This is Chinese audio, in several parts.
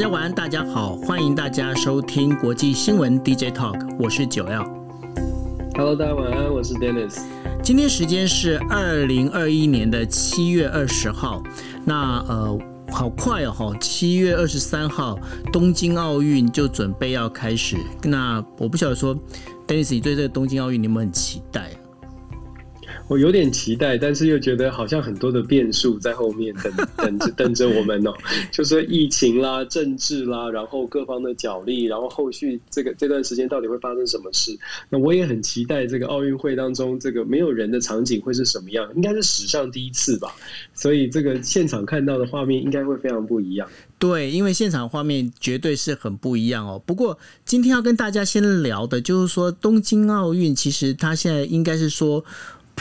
家晚安，大家好，欢迎大家收听国际新闻 DJ Talk，我是九 L。Hello，大家晚安，我是 Dennis。今天时间是二零二一年的七月二十号，那呃，好快哦，七月二十三号东京奥运就准备要开始。那我不晓得说，Dennis，你对这个东京奥运你有没有很期待？我有点期待，但是又觉得好像很多的变数在后面等 等着等着我们哦。就是疫情啦、政治啦，然后各方的角力，然后后续这个这段时间到底会发生什么事？那我也很期待这个奥运会当中这个没有人的场景会是什么样？应该是史上第一次吧。所以这个现场看到的画面应该会非常不一样。对，因为现场画面绝对是很不一样哦。不过今天要跟大家先聊的就是说，东京奥运其实它现在应该是说。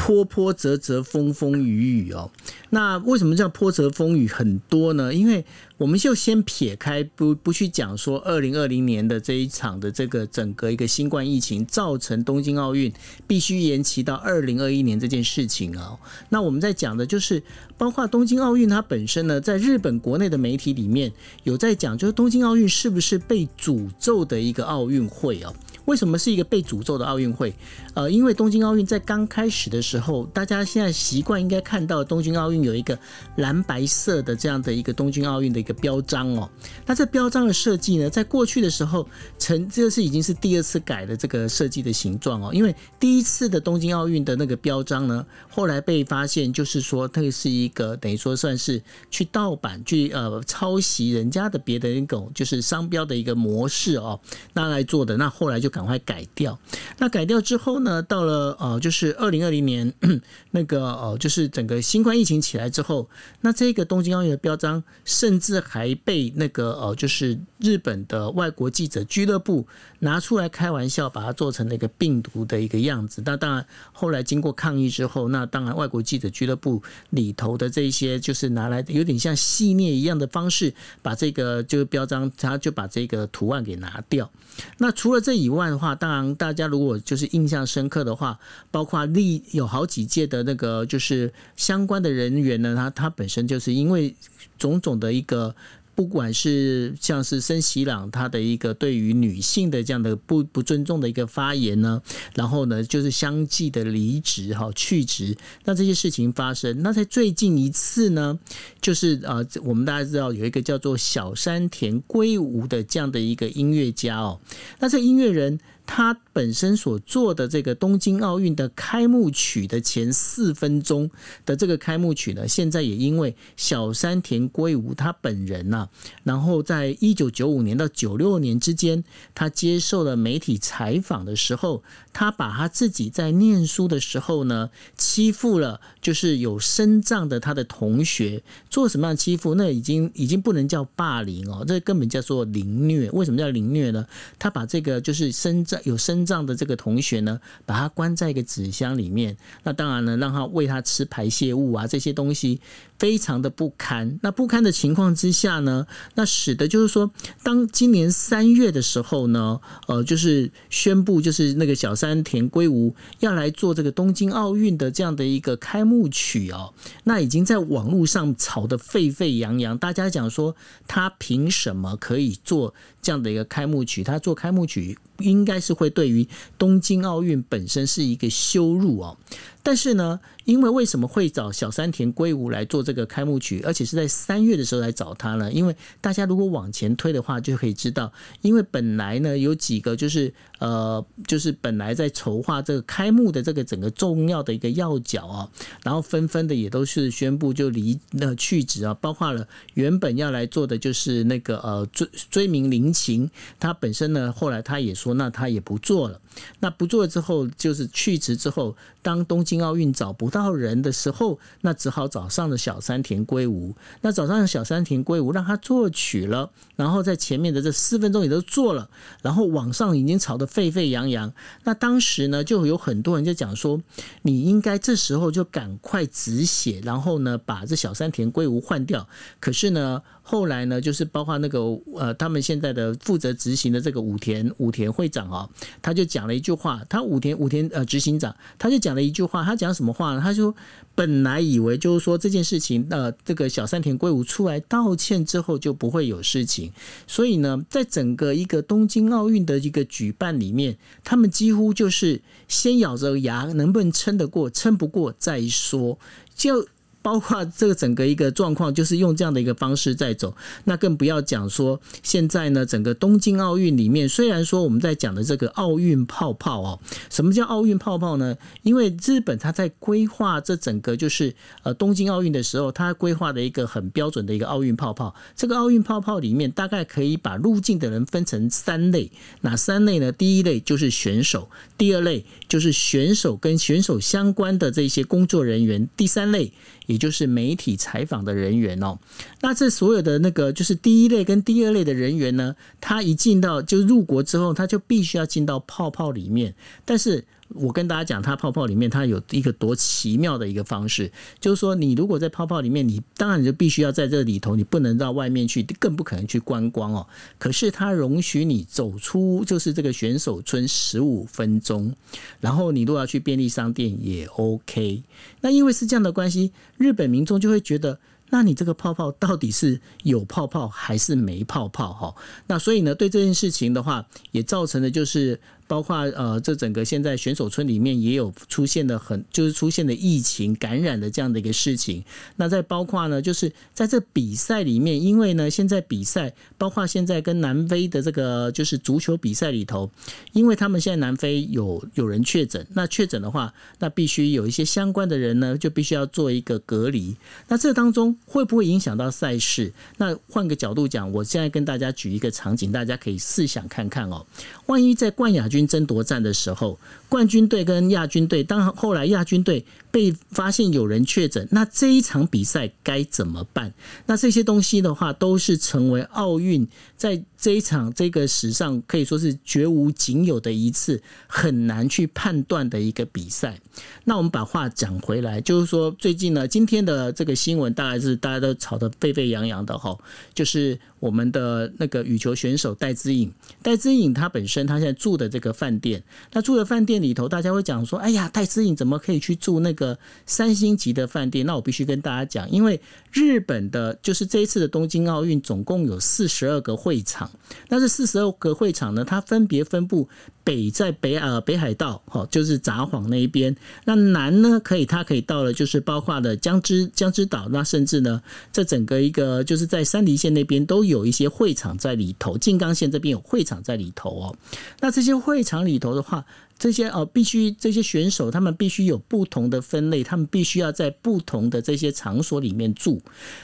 波波折折，风风雨雨哦。那为什么叫波折风雨很多呢？因为我们就先撇开不不去讲说二零二零年的这一场的这个整个一个新冠疫情造成东京奥运必须延期到二零二一年这件事情啊。那我们在讲的就是包括东京奥运它本身呢，在日本国内的媒体里面有在讲，就是东京奥运是不是被诅咒的一个奥运会啊？为什么是一个被诅咒的奥运会？呃，因为东京奥运在刚开始的时候，大家现在习惯应该看到东京奥运有一个蓝白色的这样的一个东京奥运的一个标章哦。那这标章的设计呢，在过去的时候，成这是已经是第二次改的这个设计的形状哦。因为第一次的东京奥运的那个标章呢，后来被发现就是说，它是一个等于说算是去盗版去呃抄袭人家的别的那种就是商标的一个模式哦，拿来做的。那后来就赶快改掉。那改掉之后呢，到了呃，就是二零二零年 那个呃，就是整个新冠疫情起来之后，那这个东京奥运的标章甚至还被那个呃，就是日本的外国记者俱乐部拿出来开玩笑，把它做成那个病毒的一个样子。那当然后来经过抗议之后，那当然外国记者俱乐部里头的这些就是拿来有点像戏谑一样的方式，把这个就是标章，他就把这个图案给拿掉。那除了这以外的话，当然大家如果就是印象深刻的话，包括历有好几届的那个就是相关的人员呢，他他本身就是因为种种的一个。不管是像是森喜朗他的一个对于女性的这样的不不尊重的一个发言呢，然后呢就是相继的离职哈去职，那这些事情发生，那在最近一次呢，就是啊我们大家知道有一个叫做小山田圭吾的这样的一个音乐家哦，那这音乐人。他本身所做的这个东京奥运的开幕曲的前四分钟的这个开幕曲呢，现在也因为小山田圭吾他本人呐、啊，然后在一九九五年到九六年之间，他接受了媒体采访的时候，他把他自己在念书的时候呢，欺负了就是有身障的他的同学，做什么样的欺负？那已经已经不能叫霸凌哦，这根本叫做凌虐。为什么叫凌虐呢？他把这个就是身障。有身障的这个同学呢，把他关在一个纸箱里面，那当然呢，让他喂他吃排泄物啊，这些东西非常的不堪。那不堪的情况之下呢，那使得就是说，当今年三月的时候呢，呃，就是宣布就是那个小山田圭吾要来做这个东京奥运的这样的一个开幕曲哦，那已经在网络上吵得沸沸扬扬，大家讲说他凭什么可以做这样的一个开幕曲？他做开幕曲。应该是会对于东京奥运本身是一个羞辱哦。但是呢，因为为什么会找小山田圭吾来做这个开幕曲，而且是在三月的时候来找他呢？因为大家如果往前推的话，就可以知道，因为本来呢有几个就是呃，就是本来在筹划这个开幕的这个整个重要的一个要角啊，然后纷纷的也都是宣布就离那去职啊，包括了原本要来做的就是那个呃追追名林檎，他本身呢后来他也说，那他也不做了。那不做之后，就是去职之后，当东京奥运找不到人的时候，那只好找上了小山田圭吾。那找上了小山田圭吾，让他作曲了，然后在前面的这四分钟也都做了，然后网上已经吵得沸沸扬扬。那当时呢，就有很多人就讲说，你应该这时候就赶快止血，然后呢，把这小山田圭吾换掉。可是呢，后来呢，就是包括那个呃，他们现在的负责执行的这个武田武田会长啊，他就讲了一句话，他武田武田呃执行长他就讲了一句话。他讲什么话呢？他说本来以为就是说这件事情，呃，这个小山田圭吾出来道歉之后就不会有事情，所以呢，在整个一个东京奥运的一个举办里面，他们几乎就是先咬着牙，能不能撑得过，撑不过再说，就。包括这个整个一个状况，就是用这样的一个方式在走。那更不要讲说现在呢，整个东京奥运里面，虽然说我们在讲的这个奥运泡泡哦，什么叫奥运泡泡呢？因为日本它在规划这整个就是呃东京奥运的时候，它规划的一个很标准的一个奥运泡泡。这个奥运泡泡里面大概可以把入境的人分成三类，哪三类呢？第一类就是选手，第二类就是选手跟选手相关的这些工作人员，第三类。也就是媒体采访的人员哦，那这所有的那个就是第一类跟第二类的人员呢，他一进到就入国之后，他就必须要进到泡泡里面，但是。我跟大家讲，它泡泡里面它有一个多奇妙的一个方式，就是说，你如果在泡泡里面，你当然你就必须要在这里头，你不能到外面去，更不可能去观光哦。可是它容许你走出，就是这个选手村十五分钟，然后你如果要去便利商店也 OK。那因为是这样的关系，日本民众就会觉得，那你这个泡泡到底是有泡泡还是没泡泡？哈，那所以呢，对这件事情的话，也造成的就是。包括呃，这整个现在选手村里面也有出现的很，就是出现的疫情感染的这样的一个事情。那再包括呢，就是在这比赛里面，因为呢，现在比赛包括现在跟南非的这个就是足球比赛里头，因为他们现在南非有有人确诊，那确诊的话，那必须有一些相关的人呢，就必须要做一个隔离。那这当中会不会影响到赛事？那换个角度讲，我现在跟大家举一个场景，大家可以试想看看哦，万一在冠亚军争夺战的时候，冠军队跟亚军队，当后来亚军队被发现有人确诊，那这一场比赛该怎么办？那这些东西的话，都是成为奥运在这一场这个史上可以说是绝无仅有的一次很难去判断的一个比赛。那我们把话讲回来，就是说最近呢，今天的这个新闻大概是大家都吵得沸沸扬扬的哈，就是我们的那个羽球选手戴资颖，戴资颖他本身他现在住的这个饭店，那住的饭店里头，大家会讲说，哎呀，戴资颖怎么可以去住那个三星级的饭店？那我必须跟大家讲，因为日本的就是这一次的东京奥运总共有四十二个会场，那这四十二个会场呢，它分别分布北在北呃北海道，哈，就是札幌那一边，那南呢可以它可以到了就是包括的江之江之岛，那甚至呢这整个一个就是在山梨县那边都有一些会场在里头，静冈县这边有会场在里头哦，那这些会场里头的话。这些哦，必须这些选手他们必须有不同的分类，他们必须要在不同的这些场所里面住，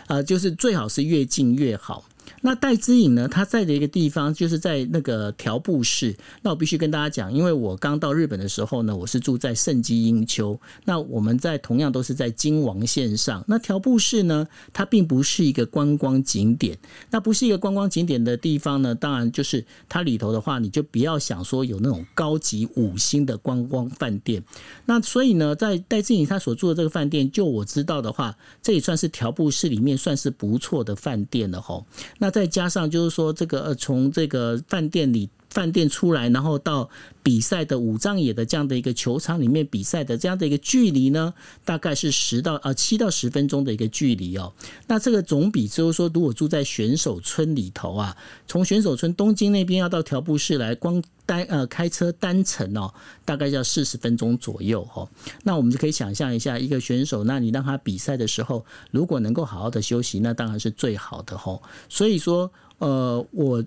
啊，就是最好是越近越好。那戴之颖呢？他在的一个地方就是在那个条布市。那我必须跟大家讲，因为我刚到日本的时候呢，我是住在圣迹樱丘。那我们在同样都是在京王线上。那条布市呢，它并不是一个观光景点。那不是一个观光景点的地方呢，当然就是它里头的话，你就不要想说有那种高级五星的观光饭店。那所以呢，在戴之颖他所住的这个饭店，就我知道的话，这也算是条布市里面算是不错的饭店了吼。那再加上就是说，这个呃，从这个饭店里饭店出来，然后到比赛的五丈野的这样的一个球场里面比赛的这样的一个距离呢，大概是十到呃七到十分钟的一个距离哦。那这个总比就是说，如果住在选手村里头啊，从选手村东京那边要到条布市来，光单呃开车单程哦，大概要四十分钟左右哦。那我们就可以想象一下，一个选手，那你让他比赛的时候，如果能够好好的休息，那当然是最好的哦。所以说，呃，我。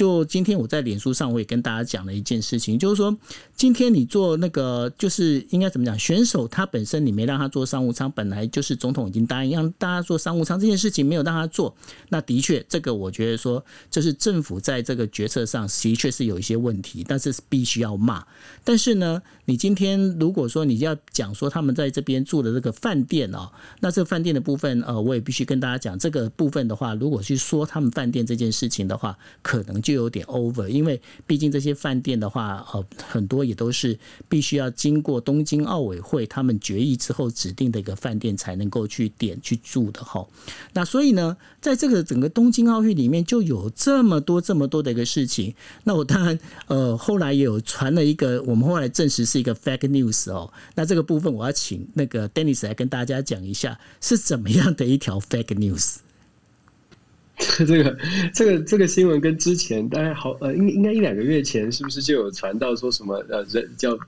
就今天我在脸书上，我也跟大家讲了一件事情，就是说，今天你做那个，就是应该怎么讲？选手他本身你没让他做商务舱，本来就是总统已经答应让大家做商务舱这件事情，没有让他做，那的确，这个我觉得说，就是政府在这个决策上的确是有一些问题，但是必须要骂。但是呢，你今天如果说你要讲说他们在这边住的这个饭店哦，那这饭店的部分，呃，我也必须跟大家讲，这个部分的话，如果去说他们饭店这件事情的话，可能就。就有点 over，因为毕竟这些饭店的话，呃，很多也都是必须要经过东京奥委会他们决议之后指定的一个饭店才能够去点去住的哈。那所以呢，在这个整个东京奥运里面，就有这么多这么多的一个事情。那我当然呃后来也有传了一个，我们后来证实是一个 fake news 哦。那这个部分我要请那个 Dennis 来跟大家讲一下是怎么样的一条 fake news。这个这个这个新闻跟之前大概好呃，应应该一两个月前，是不是就有传到说什么呃人叫？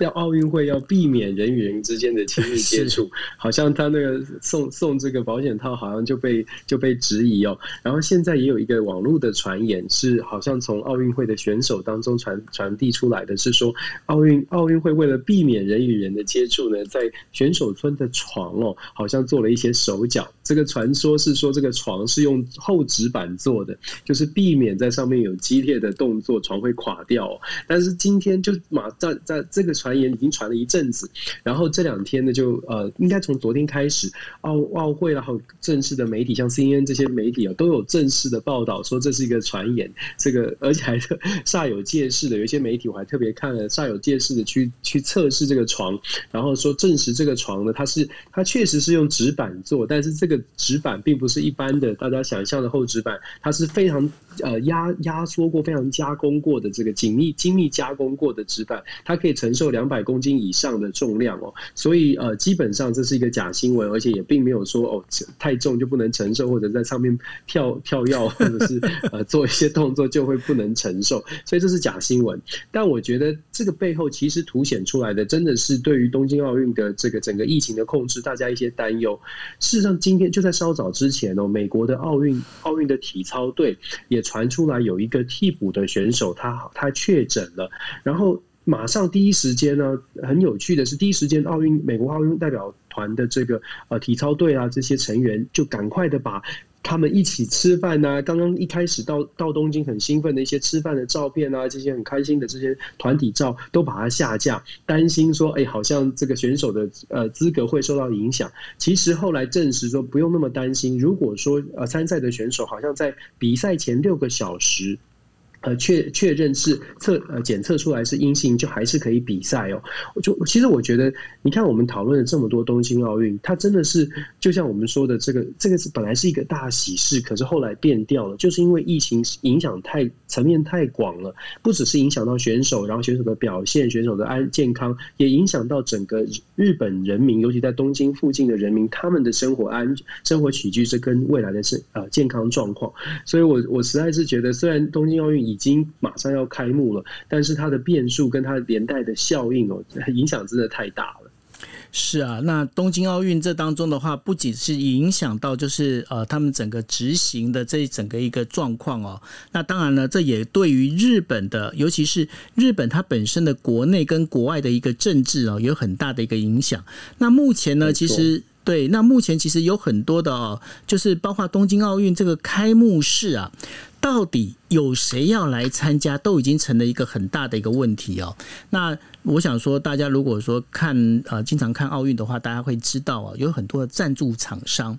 要奥运会要避免人与人之间的亲密接触，好像他那个送送这个保险套，好像就被就被质疑哦。然后现在也有一个网络的传言，是好像从奥运会的选手当中传传递出来的，是说奥运奥运会为了避免人与人的接触呢，在选手村的床哦，好像做了一些手脚。这个传说是说这个床是用厚纸板做的，就是避免在上面有激烈的动作，床会垮掉哦。但是今天就马在在这个。传言已经传了一阵子，然后这两天呢，就呃，应该从昨天开始，奥奥会然后正式的媒体，像 CNN 这些媒体啊，都有正式的报道说这是一个传言，这个 而且还是煞有介事的。有一些媒体我还特别看了，煞有介事的去去测试这个床，然后说证实这个床呢，它是它确实是用纸板做，但是这个纸板并不是一般的大家想象的厚纸板，它是非常呃压压缩过、非常加工过的这个紧密精密加工过的纸板，它可以承受。两百公斤以上的重量哦，所以呃，基本上这是一个假新闻，而且也并没有说哦太重就不能承受，或者在上面跳跳跃，或者是呃做一些动作就会不能承受，所以这是假新闻。但我觉得这个背后其实凸显出来的，真的是对于东京奥运的这个整个疫情的控制，大家一些担忧。事实上，今天就在稍早之前哦，美国的奥运奥运的体操队也传出来有一个替补的选手他他确诊了，然后。马上第一时间呢，很有趣的是，第一时间奥运美国奥运代表团的这个呃体操队啊，这些成员就赶快的把他们一起吃饭呐，刚刚一开始到到东京很兴奋的一些吃饭的照片啊，这些很开心的这些团体照都把它下架，担心说，哎，好像这个选手的呃资格会受到影响。其实后来证实说不用那么担心，如果说呃参赛的选手好像在比赛前六个小时。呃，确确认是测呃检测出来是阴性，就还是可以比赛哦。我就其实我觉得，你看我们讨论了这么多东京奥运，它真的是就像我们说的，这个这个是本来是一个大喜事，可是后来变掉了，就是因为疫情影响太层面太广了，不只是影响到选手，然后选手的表现、选手的安健康，也影响到整个日本人民，尤其在东京附近的人民，他们的生活安生活起居是跟未来的是呃健康状况。所以我我实在是觉得，虽然东京奥运已经马上要开幕了，但是它的变数跟它连带的效应哦，影响真的太大了。是啊，那东京奥运这当中的话，不仅是影响到就是呃他们整个执行的这一整个一个状况哦，那当然了，这也对于日本的，尤其是日本它本身的国内跟国外的一个政治哦，有很大的一个影响。那目前呢，其实。对，那目前其实有很多的哦，就是包括东京奥运这个开幕式啊，到底有谁要来参加，都已经成了一个很大的一个问题哦。那我想说，大家如果说看呃经常看奥运的话，大家会知道啊，有很多的赞助厂商。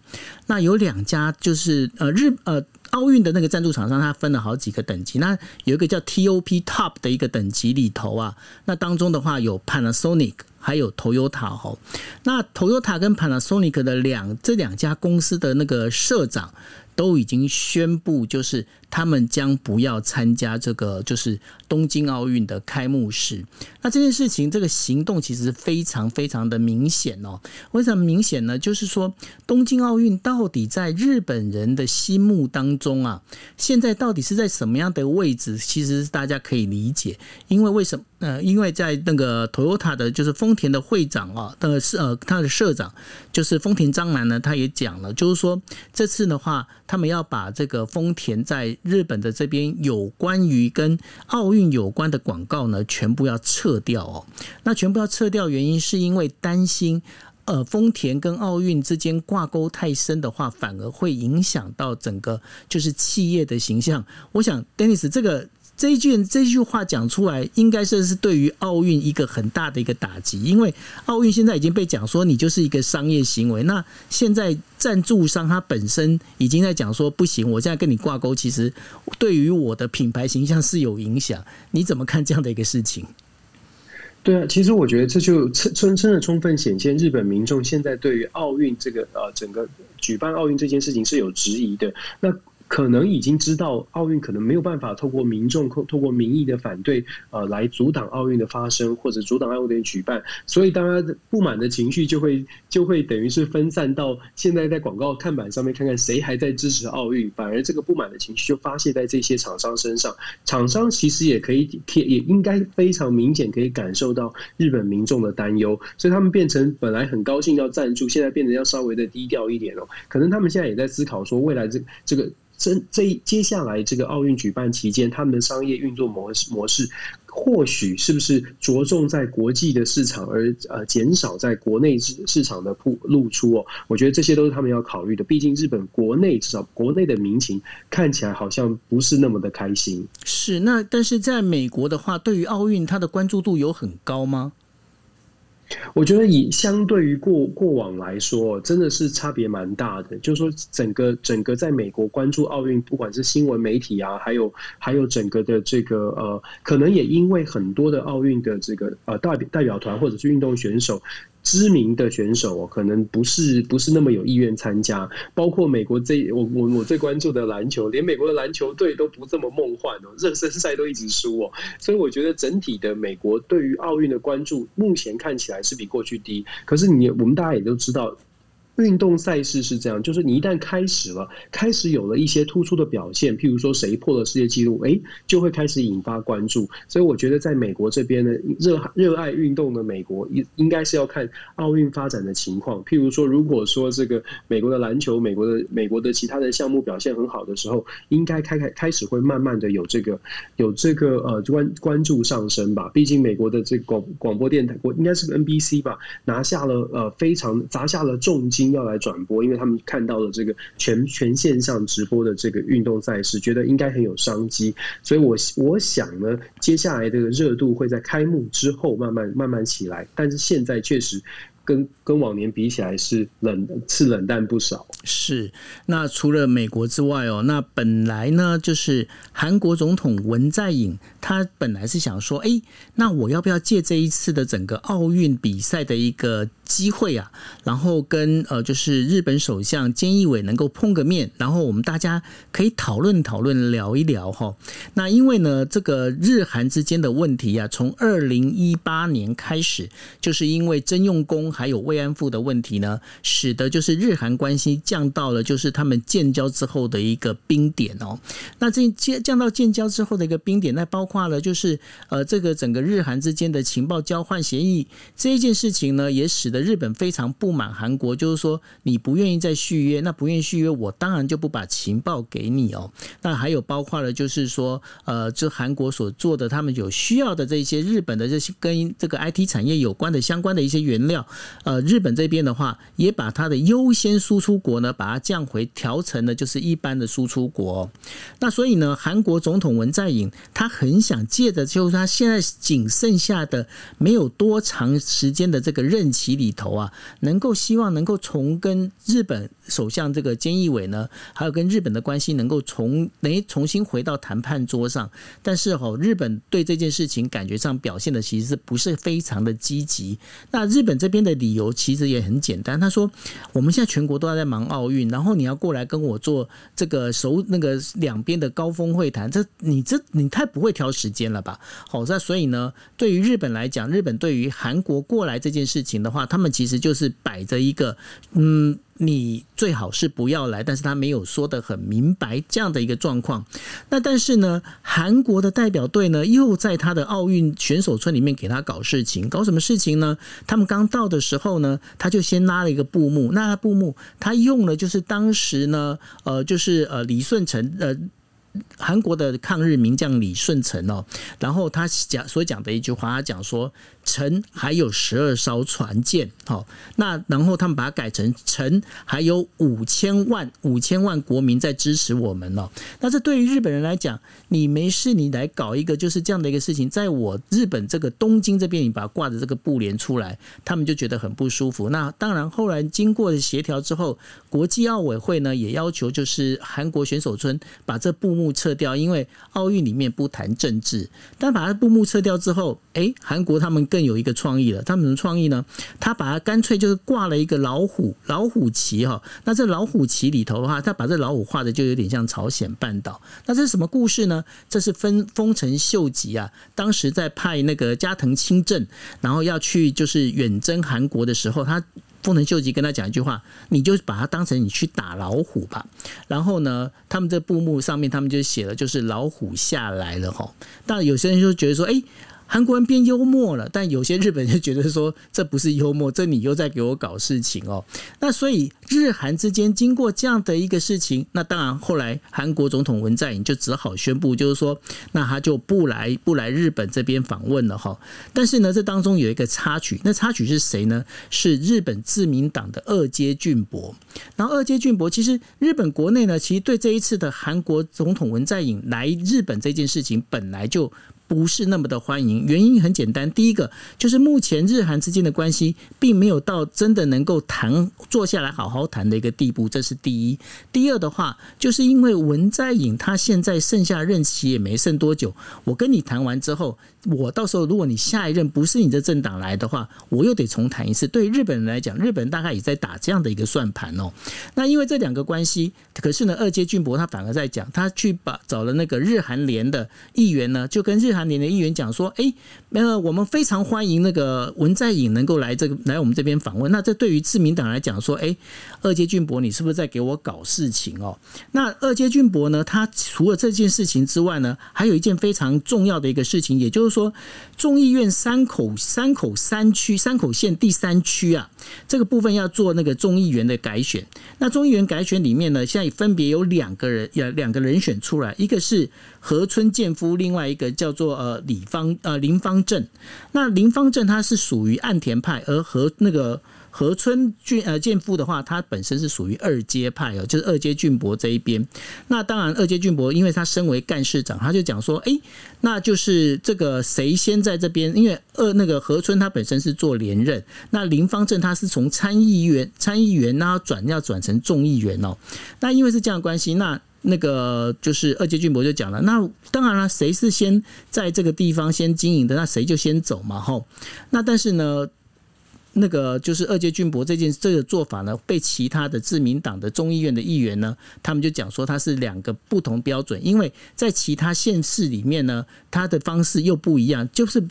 那有两家就是呃日呃奥运的那个赞助厂商，它分了好几个等级。那有一个叫 TOP Top 的一个等级里头啊，那当中的话有 Panasonic。还有 Toyota 哈，那 Toyota 跟 Panasonic 的两这两家公司的那个社长都已经宣布，就是。他们将不要参加这个，就是东京奥运的开幕式。那这件事情，这个行动其实非常非常的明显哦。为什么明显呢？就是说，东京奥运到底在日本人的心目当中啊，现在到底是在什么样的位置？其实大家可以理解，因为为什么？呃，因为在那个 Toyota 的，就是丰田的会长啊，呃，是呃，他的社长就是丰田章男呢，他也讲了，就是说这次的话，他们要把这个丰田在日本的这边有关于跟奥运有关的广告呢，全部要撤掉哦。那全部要撤掉，原因是因为担心，呃，丰田跟奥运之间挂钩太深的话，反而会影响到整个就是企业的形象。我想，Dennis 这个这一句这句话讲出来，应该算是对于奥运一个很大的一个打击，因为奥运现在已经被讲说你就是一个商业行为。那现在赞助商他本身已经在讲说不行，我现在跟你挂钩，其实对于我的品牌形象是有影响。你怎么看这样的一个事情？对啊，其实我觉得这就真真的充分显现日本民众现在对于奥运这个呃整个举办奥运这件事情是有质疑的。那可能已经知道奥运可能没有办法透过民众透透过民意的反对，呃，来阻挡奥运的发生或者阻挡奥运的举办，所以当然不满的情绪就会就会等于是分散到现在在广告看板上面看看谁还在支持奥运，反而这个不满的情绪就发泄在这些厂商身上。厂商其实也可以也也应该非常明显可以感受到日本民众的担忧，所以他们变成本来很高兴要赞助，现在变得要稍微的低调一点哦。可能他们现在也在思考说未来这这个。这这接下来这个奥运举办期间，他们的商业运作模式模式，或许是不是着重在国际的市场，而呃减少在国内市市场的铺露出哦？我觉得这些都是他们要考虑的。毕竟日本国内至少国内的民情看起来好像不是那么的开心。是那，但是在美国的话，对于奥运，它的关注度有很高吗？我觉得以相对于过过往来说，真的是差别蛮大的。就是说，整个整个在美国关注奥运，不管是新闻媒体啊，还有还有整个的这个呃，可能也因为很多的奥运的这个呃代代表团或者是运动选手。知名的选手哦可能不是不是那么有意愿参加，包括美国这我我我最关注的篮球，连美国的篮球队都不这么梦幻哦，热身赛都一直输哦，所以我觉得整体的美国对于奥运的关注目前看起来是比过去低，可是你我们大家也都知道。运动赛事是这样，就是你一旦开始了，开始有了一些突出的表现，譬如说谁破了世界纪录，哎，就会开始引发关注。所以我觉得，在美国这边呢，热热爱运动的美国应应该是要看奥运发展的情况。譬如说，如果说这个美国的篮球、美国的美国的其他的项目表现很好的时候，应该开开开始会慢慢的有这个有这个呃关关注上升吧。毕竟美国的这广广播电台，我应该是 NBC 吧，拿下了呃非常砸下了重金。要来转播，因为他们看到了这个全全线上直播的这个运动赛事，觉得应该很有商机，所以我我想呢，接下来这个热度会在开幕之后慢慢慢慢起来，但是现在确实。跟跟往年比起来是冷是冷淡不少。是，那除了美国之外哦，那本来呢就是韩国总统文在寅，他本来是想说，哎，那我要不要借这一次的整个奥运比赛的一个机会啊，然后跟呃就是日本首相菅义伟能够碰个面，然后我们大家可以讨论讨论聊一聊哈。那因为呢，这个日韩之间的问题啊，从二零一八年开始，就是因为征用工。还有慰安妇的问题呢，使得就是日韩关系降到了就是他们建交之后的一个冰点哦。那这降降到建交之后的一个冰点，那包括了就是呃这个整个日韩之间的情报交换协议这一件事情呢，也使得日本非常不满韩国，就是说你不愿意再续约，那不愿意续约，我当然就不把情报给你哦。那还有包括了就是说呃，这韩国所做的他们有需要的这些日本的这些跟这个 IT 产业有关的相关的一些原料。呃，日本这边的话，也把它的优先输出国呢，把它降回调成了就是一般的输出国。那所以呢，韩国总统文在寅他很想借着就是他现在仅剩下的没有多长时间的这个任期里头啊，能够希望能够重跟日本首相这个菅义伟呢，还有跟日本的关系能够重诶重新回到谈判桌上。但是哦，日本对这件事情感觉上表现的其实是不是非常的积极。那日本这边的。理由其实也很简单，他说：“我们现在全国都在忙奥运，然后你要过来跟我做这个首那个两边的高峰会谈，这你这你太不会挑时间了吧？”好，那所以呢，对于日本来讲，日本对于韩国过来这件事情的话，他们其实就是摆着一个嗯。你最好是不要来，但是他没有说的很明白这样的一个状况。那但是呢，韩国的代表队呢，又在他的奥运选手村里面给他搞事情，搞什么事情呢？他们刚到的时候呢，他就先拉了一个布幕，那布幕他用了就是当时呢，呃，就是呃李顺成呃。韩国的抗日名将李舜臣哦，然后他讲所讲的一句话，他讲说。臣还有十二艘船舰，好，那然后他们把它改成臣还有五千万五千万国民在支持我们哦。那这对于日本人来讲，你没事你来搞一个就是这样的一个事情，在我日本这个东京这边，你把它挂着这个布帘出来，他们就觉得很不舒服。那当然，后来经过协调之后，国际奥委会呢也要求就是韩国选手村把这布幕撤掉，因为奥运里面不谈政治。但把它布幕撤掉之后，哎，韩国他们更有一个创意了，他们什么创意呢？他把它干脆就是挂了一个老虎老虎旗哈。那这老虎旗里头的话，他把这老虎画的就有点像朝鲜半岛。那这是什么故事呢？这是分丰臣秀吉啊，当时在派那个加藤清正，然后要去就是远征韩国的时候，他丰臣秀吉跟他讲一句话：你就把它当成你去打老虎吧。然后呢，他们这布幕上面他们就写了，就是老虎下来了哈。但有些人就觉得说，哎。韩国人变幽默了，但有些日本人就觉得说，这不是幽默，这你又在给我搞事情哦。那所以日韩之间经过这样的一个事情，那当然后来韩国总统文在寅就只好宣布，就是说，那他就不来不来日本这边访问了哈。但是呢，这当中有一个插曲，那插曲是谁呢？是日本自民党的二阶俊博。然后二阶俊博其实日本国内呢，其实对这一次的韩国总统文在寅来日本这件事情本来就。不是那么的欢迎，原因很简单，第一个就是目前日韩之间的关系并没有到真的能够谈坐下来好好谈的一个地步，这是第一。第二的话，就是因为文在寅他现在剩下任期也没剩多久，我跟你谈完之后，我到时候如果你下一任不是你的政党来的话，我又得重谈一次。对日本人来讲，日本人大概也在打这样的一个算盘哦。那因为这两个关系，可是呢，二阶俊博他反而在讲，他去把找了那个日韩联的议员呢，就跟日。韩联的议员讲说：“哎，那个我们非常欢迎那个文在寅能够来这个来我们这边访问。那这对于自民党来讲说，哎，二阶俊博，你是不是在给我搞事情哦？那二阶俊博呢？他除了这件事情之外呢，还有一件非常重要的一个事情，也就是说，众议院三口三口三区三口县第三区啊，这个部分要做那个众议员的改选。那众议员改选里面呢，现在分别有两个人，有两个人选出来，一个是河村健夫，另外一个叫做。”呃，李方呃林方正，那林方正他是属于岸田派，而和那个河村俊呃健夫的话，他本身是属于二阶派哦，就是二阶俊博这一边。那当然，二阶俊博因为他身为干事长，他就讲说，哎，那就是这个谁先在这边？因为二那个河村他本身是做连任，那林方正他是从参议员参议员，然后转要转成众议员哦。那因为是这样的关系，那。那个就是二阶俊博就讲了，那当然了，谁是先在这个地方先经营的，那谁就先走嘛，吼。那但是呢，那个就是二阶俊博这件这个做法呢，被其他的自民党的众议院的议员呢，他们就讲说他是两个不同标准，因为在其他县市里面呢，他的方式又不一样，就是。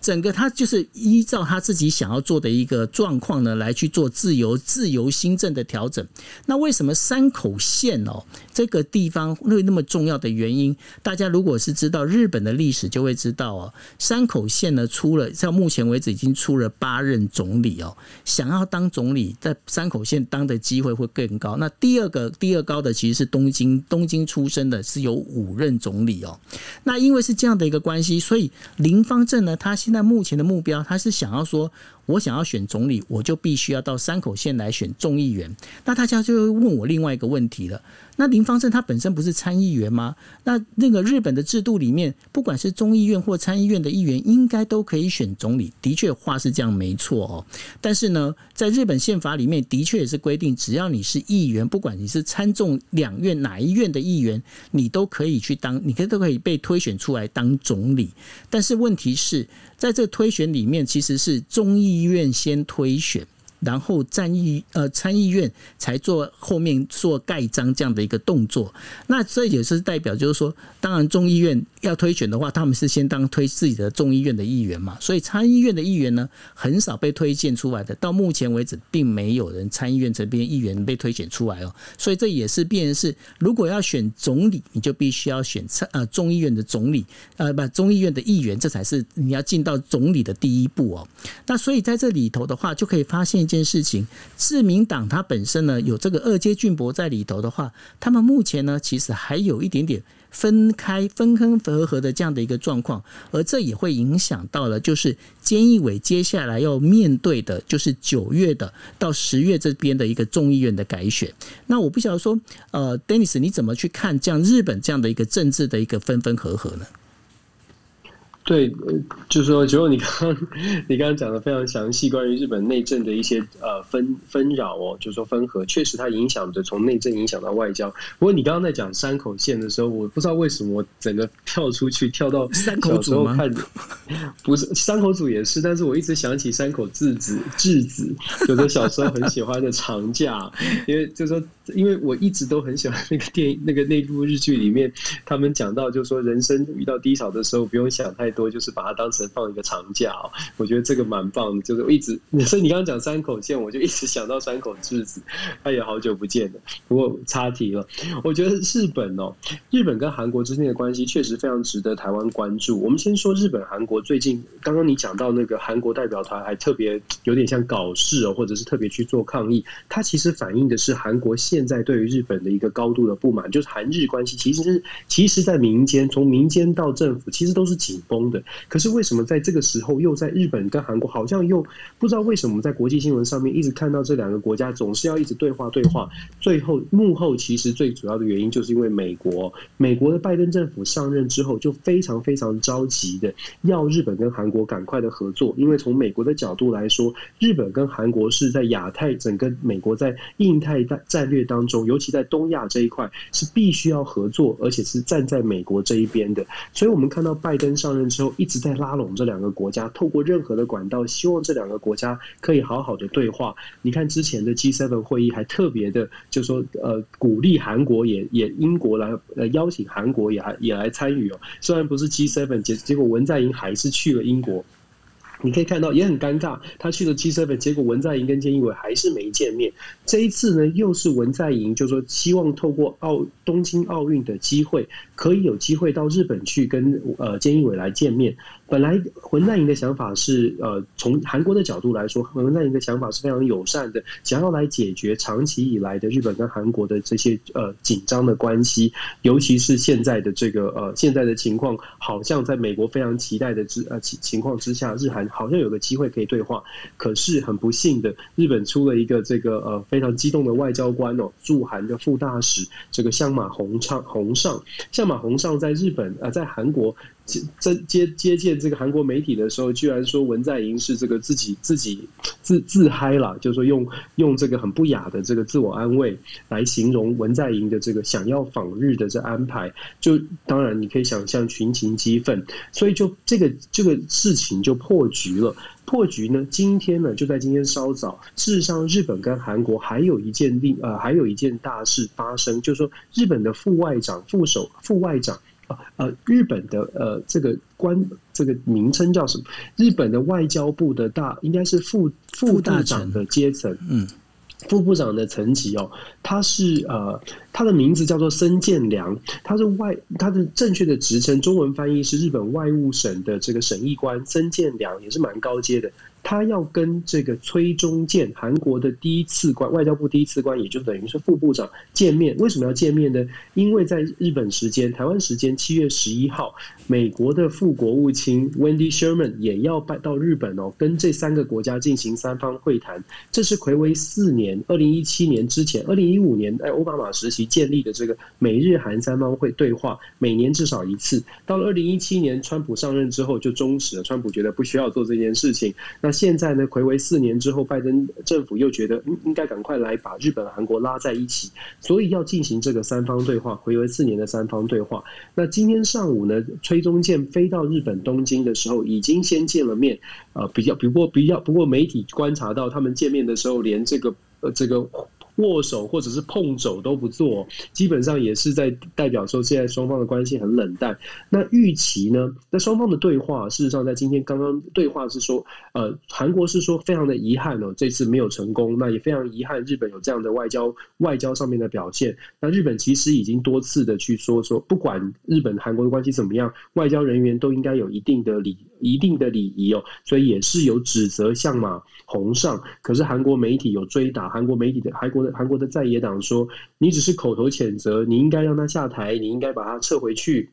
整个他就是依照他自己想要做的一个状况呢，来去做自由自由新政的调整。那为什么山口县哦这个地方会那么重要的原因？大家如果是知道日本的历史，就会知道哦，山口县呢出了到目前为止已经出了八任总理哦，想要当总理在山口县当的机会会更高。那第二个第二高的其实是东京，东京出生的是有五任总理哦。那因为是这样的一个关系，所以林方正呢，他现在目前的目标，他是想要说。我想要选总理，我就必须要到山口县来选众议员。那大家就会问我另外一个问题了：那林方正他本身不是参议员吗？那那个日本的制度里面，不管是众议院或参议院的议员，应该都可以选总理。的确，话是这样没错哦。但是呢，在日本宪法里面，的确也是规定，只要你是议员，不管你是参众两院哪一院的议员，你都可以去当，你可以都可以被推选出来当总理。但是问题是在这推选里面，其实是众议。医院先推选。然后参议呃参议院才做后面做盖章这样的一个动作，那这也是代表就是说，当然众议院要推选的话，他们是先当推自己的众议院的议员嘛，所以参议院的议员呢很少被推荐出来的，到目前为止并没有人参议院这边议员被推选出来哦，所以这也是变成是，如果要选总理，你就必须要选参呃众议院的总理呃不众议院的议员，这才是你要进到总理的第一步哦。那所以在这里头的话，就可以发现。一件事情，自民党它本身呢有这个二阶俊博在里头的话，他们目前呢其实还有一点点。分开分分合合的这样的一个状况，而这也会影响到了，就是菅义伟接下来要面对的，就是九月的到十月这边的一个众议院的改选。那我不晓得说，呃，Dennis，你怎么去看这样日本这样的一个政治的一个分分合合呢？对，就是说，结果你刚刚你刚刚讲的非常详细，关于日本内政的一些呃纷纷扰哦，就是说分合，确实它影响着从内政影响到外交。不过你刚刚在讲山口县的时候，我不知道为什么我整个 跳出去跳到山口组看，不是山口组也是，但是我一直想起山口智子智子，就是小时候很喜欢的长假，因为就是说，因为我一直都很喜欢那个电影那个那部日剧里面，他们讲到就是说人生遇到低潮的时候，不用想太。多就是把它当成放一个长假哦，我觉得这个蛮棒的。就是我一直，所以你刚刚讲三口线，我就一直想到三口智子，他也好久不见了。不过岔题了，我觉得日本哦，日本跟韩国之间的关系确实非常值得台湾关注。我们先说日本、韩国最近，刚刚你讲到那个韩国代表团还特别有点像搞事哦，或者是特别去做抗议，它其实反映的是韩国现在对于日本的一个高度的不满，就是韩日关系其实是其实，在民间从民间到政府，其实都是紧绷。的，可是为什么在这个时候又在日本跟韩国好像又不知道为什么在国际新闻上面一直看到这两个国家总是要一直对话对话，最后幕后其实最主要的原因就是因为美国，美国的拜登政府上任之后就非常非常着急的要日本跟韩国赶快的合作，因为从美国的角度来说，日本跟韩国是在亚太整个美国在印太战战略当中，尤其在东亚这一块是必须要合作，而且是站在美国这一边的，所以我们看到拜登上任之后一直在拉拢这两个国家，透过任何的管道，希望这两个国家可以好好的对话。你看之前的 G7 会议还特别的就说，呃，鼓励韩国也也英国来呃邀请韩国也还也来参与哦。虽然不是 G7，结结果文在寅还是去了英国。你可以看到也很尴尬，他去了 G7，结果文在寅跟菅义伟还是没见面。这一次呢，又是文在寅就说希望透过奥东京奥运的机会，可以有机会到日本去跟呃菅义伟来见面。本来文在寅的想法是，呃，从韩国的角度来说，文在寅的想法是非常友善的，想要来解决长期以来的日本跟韩国的这些呃紧张的关系，尤其是现在的这个呃现在的情况，好像在美国非常期待的之呃情情况之下，日韩。好像有个机会可以对话，可是很不幸的，日本出了一个这个呃非常激动的外交官哦，驻韩的副大使这个相马宏昌宏尚，相马洪尚在日本啊、呃，在韩国。接接接见这个韩国媒体的时候，居然说文在寅是这个自己自己自自嗨了，就是说用用这个很不雅的这个自我安慰来形容文在寅的这个想要访日的这安排，就当然你可以想象群情激愤，所以就这个这个事情就破局了。破局呢，今天呢就在今天稍早，事实上日本跟韩国还有一件另呃还有一件大事发生，就是说日本的副外长副首副外长。呃，日本的呃，这个官这个名称叫什么？日本的外交部的大应该是副副大长的阶层，嗯，副部长的层级哦，他是呃，他的名字叫做森健良，他是外他的正确的职称，中文翻译是日本外务省的这个审议官森健良，也是蛮高阶的。他要跟这个崔中建，韩国的第一次官，外交部第一次官，也就等于是副部长见面。为什么要见面呢？因为在日本时间、台湾时间七月十一号，美国的副国务卿 Wendy Sherman 也要拜到日本哦，跟这三个国家进行三方会谈。这是魁违四年，二零一七年之前，二零一五年在奥巴马时期建立的这个美日韩三方会对话，每年至少一次。到了二零一七年，川普上任之后就终止了，川普觉得不需要做这件事情。那现在呢，回违四年之后，拜登政府又觉得应应该赶快来把日本、韩国拉在一起，所以要进行这个三方对话。回违四年的三方对话。那今天上午呢，崔中建飞到日本东京的时候，已经先见了面。呃，比较不过比较不过媒体观察到，他们见面的时候，连这个呃这个握手或者是碰肘都不做，基本上也是在代表说现在双方的关系很冷淡。那预期呢？那双方的对话，事实上在今天刚刚对话是说，呃，韩国是说非常的遗憾哦，这次没有成功。那也非常遗憾，日本有这样的外交外交上面的表现。那日本其实已经多次的去说说，不管日本韩国的关系怎么样，外交人员都应该有一定的礼一定的礼仪哦。所以也是有指责相马洪尚，可是韩国媒体有追打，韩国媒体的韩国韩国的在野党说，你只是口头谴责，你应该让他下台，你应该把他撤回去。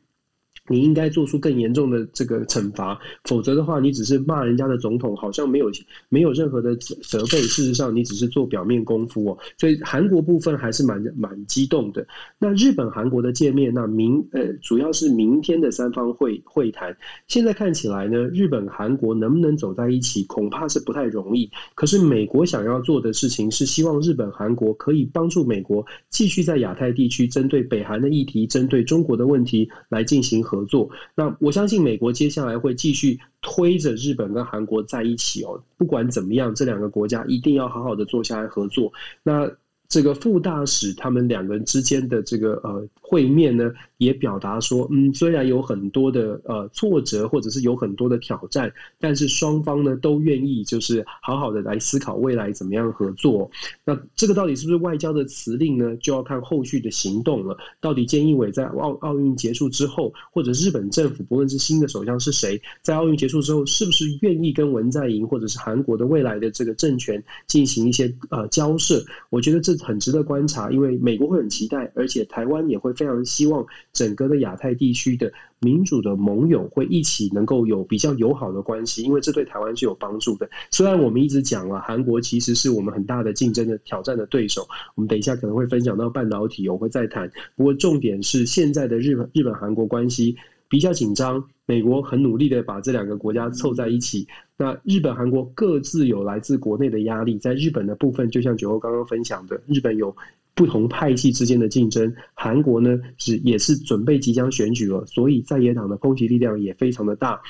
你应该做出更严重的这个惩罚，否则的话，你只是骂人家的总统，好像没有没有任何的责责备。事实上，你只是做表面功夫哦。所以韩国部分还是蛮蛮激动的。那日本韩国的见面，那明呃主要是明天的三方会会谈。现在看起来呢，日本韩国能不能走在一起，恐怕是不太容易。可是美国想要做的事情是希望日本韩国可以帮助美国继续在亚太地区针对北韩的议题，针对中国的问题来进行合。合作，那我相信美国接下来会继续推着日本跟韩国在一起哦。不管怎么样，这两个国家一定要好好的坐下来合作。那这个副大使他们两个人之间的这个呃会面呢，也表达说，嗯，虽然有很多的呃挫折，或者是有很多的挑战，但是双方呢都愿意就是好好的来思考未来怎么样合作。那这个到底是不是外交的辞令呢？就要看后续的行动了。到底菅义伟在奥奥运结束之后，或者日本政府不论是新的首相是谁，在奥运结束之后，是不是愿意跟文在寅或者是韩国的未来的这个政权进行一些呃交涉？我觉得这。很值得观察，因为美国会很期待，而且台湾也会非常希望整个的亚太地区的民主的盟友会一起能够有比较友好的关系，因为这对台湾是有帮助的。虽然我们一直讲了，韩国其实是我们很大的竞争的挑战的对手，我们等一下可能会分享到半导体，我会再谈。不过重点是现在的日本日本韩国关系比较紧张。美国很努力的把这两个国家凑在一起。那日本、韩国各自有来自国内的压力。在日本的部分，就像九欧刚刚分享的，日本有不同派系之间的竞争。韩国呢是也是准备即将选举了，所以在野党的攻击力量也非常的大。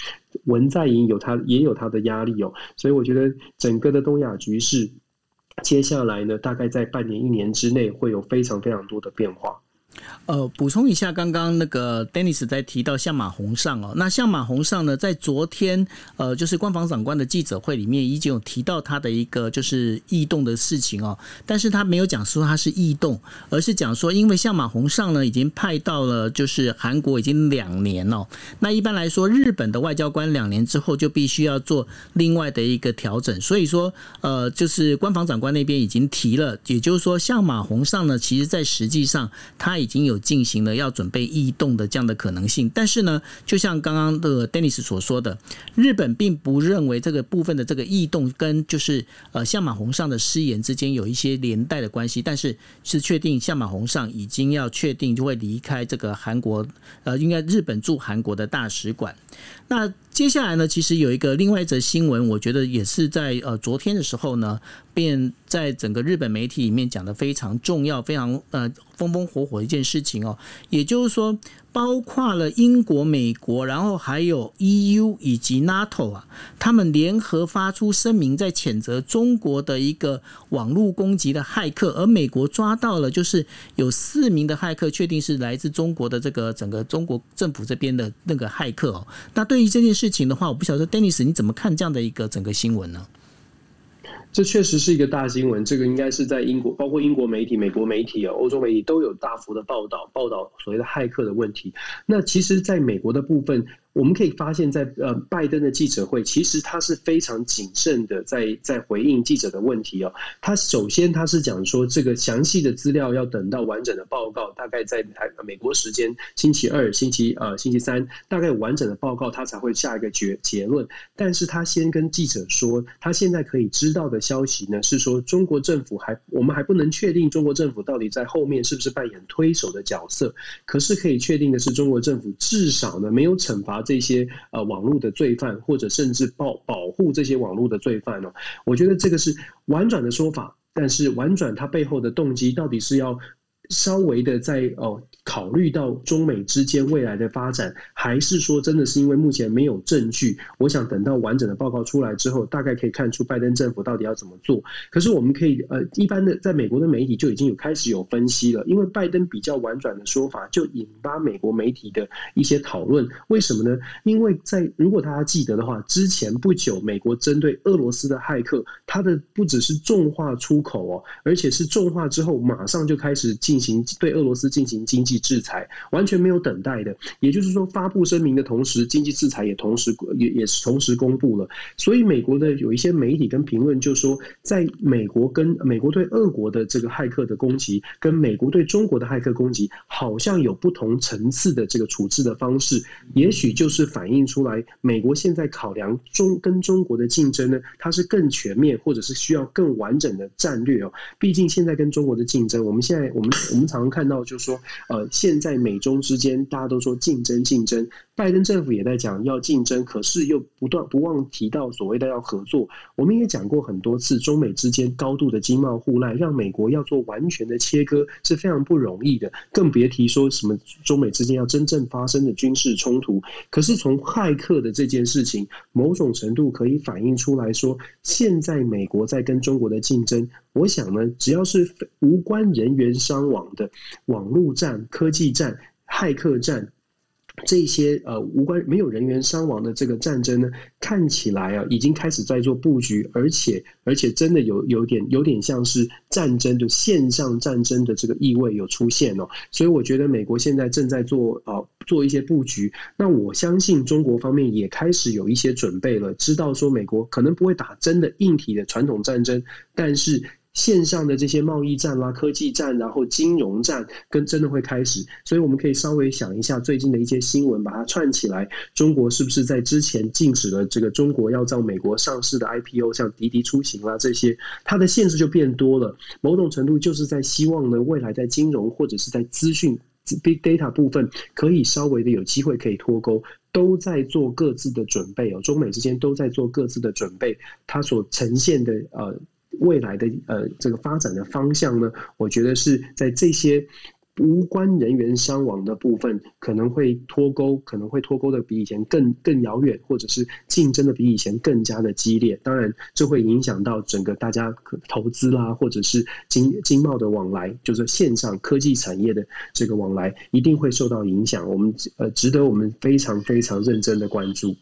文在寅有他也有他的压力哦，所以我觉得整个的东亚局势，接下来呢，大概在半年一年之内会有非常非常多的变化。呃，补充一下，刚刚那个 Dennis 在提到相马洪尚哦，那相马洪尚呢，在昨天呃，就是官方长官的记者会里面已经有提到他的一个就是异动的事情哦，但是他没有讲说他是异动，而是讲说，因为相马洪尚呢已经派到了就是韩国已经两年哦，那一般来说，日本的外交官两年之后就必须要做另外的一个调整，所以说呃，就是官方长官那边已经提了，也就是说，相马洪尚呢，其实在实际上他已经有进行了要准备异动的这样的可能性，但是呢，就像刚刚的 Dennis 所说的，日本并不认为这个部分的这个异动跟就是呃相马洪上的失言之间有一些连带的关系，但是是确定相马洪上已经要确定就会离开这个韩国，呃，应该日本驻韩国的大使馆。那接下来呢，其实有一个另外一则新闻，我觉得也是在呃昨天的时候呢，便在整个日本媒体里面讲的非常重要、非常呃风风火火的一件事情哦，也就是说。包括了英国、美国，然后还有 EU 以及 NATO 啊，他们联合发出声明，在谴责中国的一个网络攻击的骇客，而美国抓到了，就是有四名的骇客，确定是来自中国的这个整个中国政府这边的那个骇客哦。那对于这件事情的话，我不晓得 Dennis 你怎么看这样的一个整个新闻呢？这确实是一个大新闻，这个应该是在英国，包括英国媒体、美国媒体啊、欧洲媒体都有大幅的报道，报道所谓的骇客的问题。那其实，在美国的部分。我们可以发现，在呃拜登的记者会，其实他是非常谨慎的在，在回应记者的问题哦。他首先他是讲说，这个详细的资料要等到完整的报告，大概在台美国时间星期二、星期呃星期三，大概完整的报告，他才会下一个结结论。但是他先跟记者说，他现在可以知道的消息呢，是说中国政府还我们还不能确定中国政府到底在后面是不是扮演推手的角色。可是可以确定的是，中国政府至少呢没有惩罚。这些呃网络的罪犯，或者甚至保保护这些网络的罪犯呢？我觉得这个是婉转的说法，但是婉转它背后的动机到底是要稍微的在哦。考虑到中美之间未来的发展，还是说真的是因为目前没有证据？我想等到完整的报告出来之后，大概可以看出拜登政府到底要怎么做。可是我们可以呃，一般的在美国的媒体就已经有开始有分析了，因为拜登比较婉转的说法，就引发美国媒体的一些讨论。为什么呢？因为在如果大家记得的话，之前不久美国针对俄罗斯的骇客，它的不只是重化出口哦，而且是重化之后马上就开始进行对俄罗斯进行经济。制裁完全没有等待的，也就是说，发布声明的同时，经济制裁也同时也也是同时公布了。所以，美国的有一些媒体跟评论就说，在美国跟美国对俄国的这个骇客的攻击，跟美国对中国的骇客攻击，好像有不同层次的这个处置的方式。也许就是反映出来，美国现在考量中跟中国的竞争呢，它是更全面，或者是需要更完整的战略哦。毕竟现在跟中国的竞争，我们现在我们我们常常看到，就是说呃。现在美中之间，大家都说竞争竞争，拜登政府也在讲要竞争，可是又不断不忘提到所谓的要合作。我们也讲过很多次，中美之间高度的经贸互赖，让美国要做完全的切割是非常不容易的，更别提说什么中美之间要真正发生的军事冲突。可是从骇客的这件事情，某种程度可以反映出来说，现在美国在跟中国的竞争。我想呢，只要是无关人员伤亡的网络战、科技战、骇客战。这些呃无关没有人员伤亡的这个战争呢，看起来啊已经开始在做布局，而且而且真的有有点有点像是战争的线上战争的这个意味有出现哦，所以我觉得美国现在正在做、呃、做一些布局，那我相信中国方面也开始有一些准备了，知道说美国可能不会打真的硬体的传统战争，但是。线上的这些贸易战啦、科技战，然后金融战，跟真的会开始，所以我们可以稍微想一下最近的一些新闻，把它串起来。中国是不是在之前禁止了这个中国要在美国上市的 IPO，像滴滴出行啦这些，它的限制就变多了。某种程度就是在希望呢，未来在金融或者是在资讯 Big Data 部分，可以稍微的有机会可以脱钩，都在做各自的准备哦。中美之间都在做各自的准备，它所呈现的呃。未来的呃，这个发展的方向呢，我觉得是在这些无关人员伤亡的部分，可能会脱钩，可能会脱钩的比以前更更遥远，或者是竞争的比以前更加的激烈。当然，这会影响到整个大家投资啦，或者是经经贸的往来，就是线上科技产业的这个往来，一定会受到影响。我们呃，值得我们非常非常认真的关注。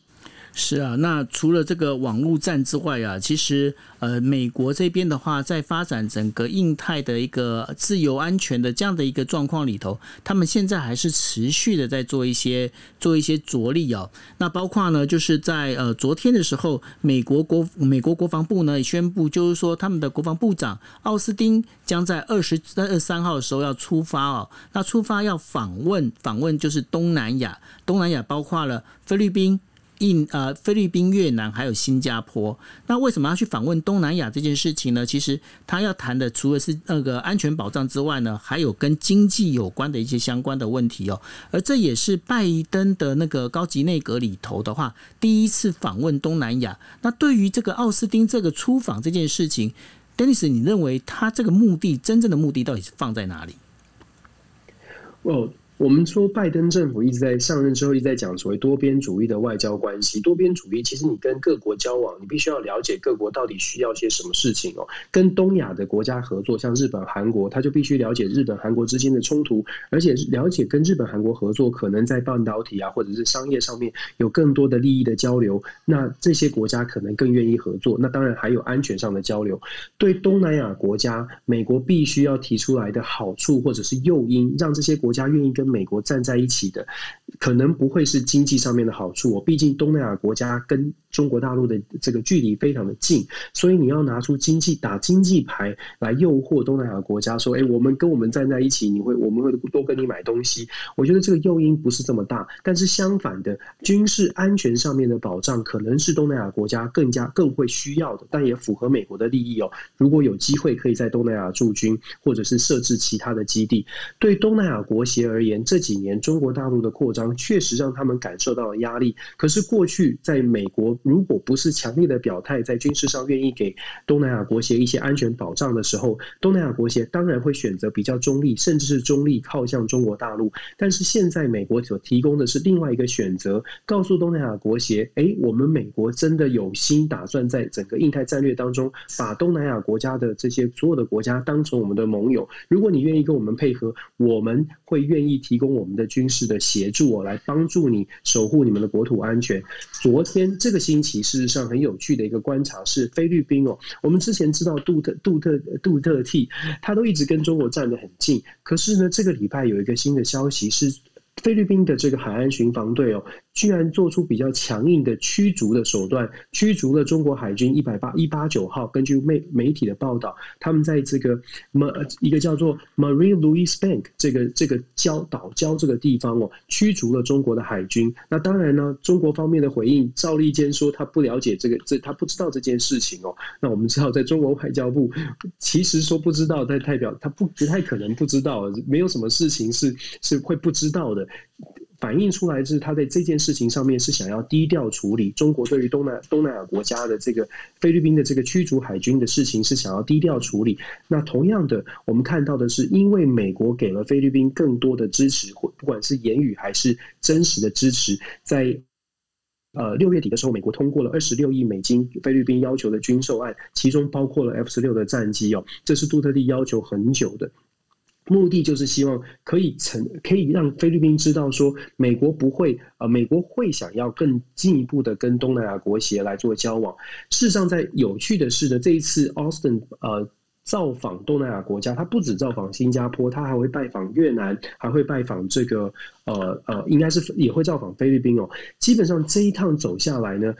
是啊，那除了这个网络战之外啊，其实呃，美国这边的话，在发展整个印太的一个自由安全的这样的一个状况里头，他们现在还是持续的在做一些做一些着力哦。那包括呢，就是在呃昨天的时候，美国国美国国防部呢也宣布，就是说他们的国防部长奥斯汀将在二十二三号的时候要出发哦。那出发要访问访问就是东南亚，东南亚包括了菲律宾。印呃，菲律宾、越南还有新加坡，那为什么要去访问东南亚这件事情呢？其实他要谈的除了是那个安全保障之外呢，还有跟经济有关的一些相关的问题哦。而这也是拜登的那个高级内阁里头的话，第一次访问东南亚。那对于这个奥斯汀这个出访这件事情，Dennis，你认为他这个目的真正的目的到底是放在哪里？哦。我们说，拜登政府一直在上任之后一直在讲所谓多边主义的外交关系。多边主义其实你跟各国交往，你必须要了解各国到底需要些什么事情哦。跟东亚的国家合作，像日本、韩国，他就必须了解日本、韩国之间的冲突，而且了解跟日本、韩国合作可能在半导体啊或者是商业上面有更多的利益的交流。那这些国家可能更愿意合作。那当然还有安全上的交流。对东南亚国家，美国必须要提出来的好处或者是诱因，让这些国家愿意跟。美国站在一起的，可能不会是经济上面的好处哦。毕竟东南亚国家跟中国大陆的这个距离非常的近，所以你要拿出经济打经济牌来诱惑东南亚国家，说：“哎，我们跟我们站在一起，你会我们会多跟你买东西。”我觉得这个诱因不是这么大。但是相反的，军事安全上面的保障，可能是东南亚国家更加更会需要的，但也符合美国的利益哦。如果有机会可以在东南亚驻军，或者是设置其他的基地，对东南亚国协而言。这几年中国大陆的扩张确实让他们感受到了压力。可是过去在美国，如果不是强烈的表态，在军事上愿意给东南亚国协一些安全保障的时候，东南亚国协当然会选择比较中立，甚至是中立靠向中国大陆。但是现在美国所提供的是另外一个选择，告诉东南亚国协：哎，我们美国真的有心打算在整个印太战略当中，把东南亚国家的这些所有的国家当成我们的盟友。如果你愿意跟我们配合，我们会愿意提供我们的军事的协助，哦，来帮助你守护你们的国土安全。昨天这个星期，事实上很有趣的一个观察是菲律宾哦，我们之前知道杜特杜特杜特蒂，他都一直跟中国站得很近，可是呢，这个礼拜有一个新的消息是。菲律宾的这个海岸巡防队哦，居然做出比较强硬的驱逐的手段，驱逐了中国海军一百八一八九号。根据媒媒体的报道，他们在这个一个叫做 Marie Louis Bank 这个这个礁岛礁这个地方哦，驱逐了中国的海军。那当然呢，中国方面的回应，赵立坚说他不了解这个，这他不知道这件事情哦。那我们知道，在中国外交部其实说不知道，但代表他不不太可能不知道，没有什么事情是是会不知道的。反映出来是他在这件事情上面是想要低调处理中国对于东南东南亚国家的这个菲律宾的这个驱逐海军的事情是想要低调处理。那同样的，我们看到的是，因为美国给了菲律宾更多的支持，或不管是言语还是真实的支持，在呃六月底的时候，美国通过了二十六亿美金菲律宾要求的军售案，其中包括了 F 十六的战机哦，这是杜特蒂要求很久的。目的就是希望可以成，可以让菲律宾知道说，美国不会，呃，美国会想要更进一步的跟东南亚国协来做交往。事实上，在有趣的是呢，这一次 Austin 呃造访东南亚国家，他不止造访新加坡，他还会拜访越南，还会拜访这个呃呃，应该是也会造访菲律宾哦。基本上这一趟走下来呢。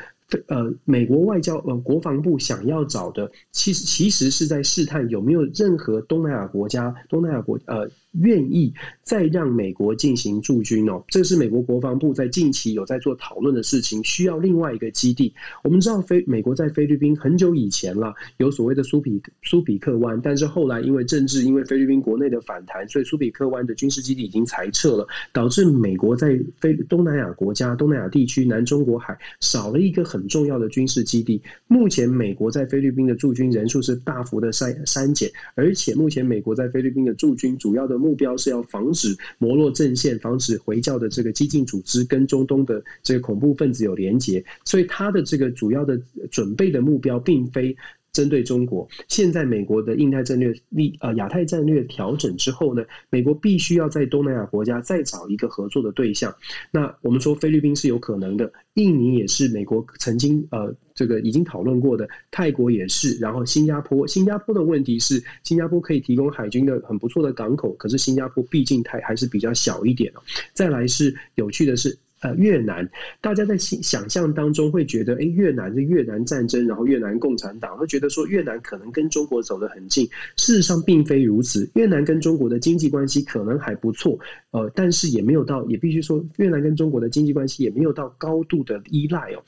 呃，美国外交呃国防部想要找的，其实其实是在试探有没有任何东南亚国家、东南亚国呃。愿意再让美国进行驻军哦，这是美国国防部在近期有在做讨论的事情，需要另外一个基地。我们知道菲美国在菲律宾很久以前了，有所谓的苏比苏比克湾，但是后来因为政治，因为菲律宾国内的反弹，所以苏比克湾的军事基地已经裁撤了，导致美国在菲东南亚国家、东南亚地区、南中国海少了一个很重要的军事基地。目前美国在菲律宾的驻军人数是大幅的删删减，而且目前美国在菲律宾的驻军主要的。目标是要防止摩洛阵线，防止回教的这个激进组织跟中东的这个恐怖分子有连结，所以他的这个主要的准备的目标并非针对中国。现在美国的印太战略立呃亚太战略调整之后呢，美国必须要在东南亚国家再找一个合作的对象。那我们说菲律宾是有可能的，印尼也是美国曾经呃。这个已经讨论过的，泰国也是，然后新加坡，新加坡的问题是，新加坡可以提供海军的很不错的港口，可是新加坡毕竟它还是比较小一点哦。再来是有趣的是，呃，越南，大家在想象当中会觉得，哎，越南是越南战争，然后越南共产党会觉得说越南可能跟中国走得很近，事实上并非如此，越南跟中国的经济关系可能还不错，呃，但是也没有到，也必须说，越南跟中国的经济关系也没有到高度的依赖哦。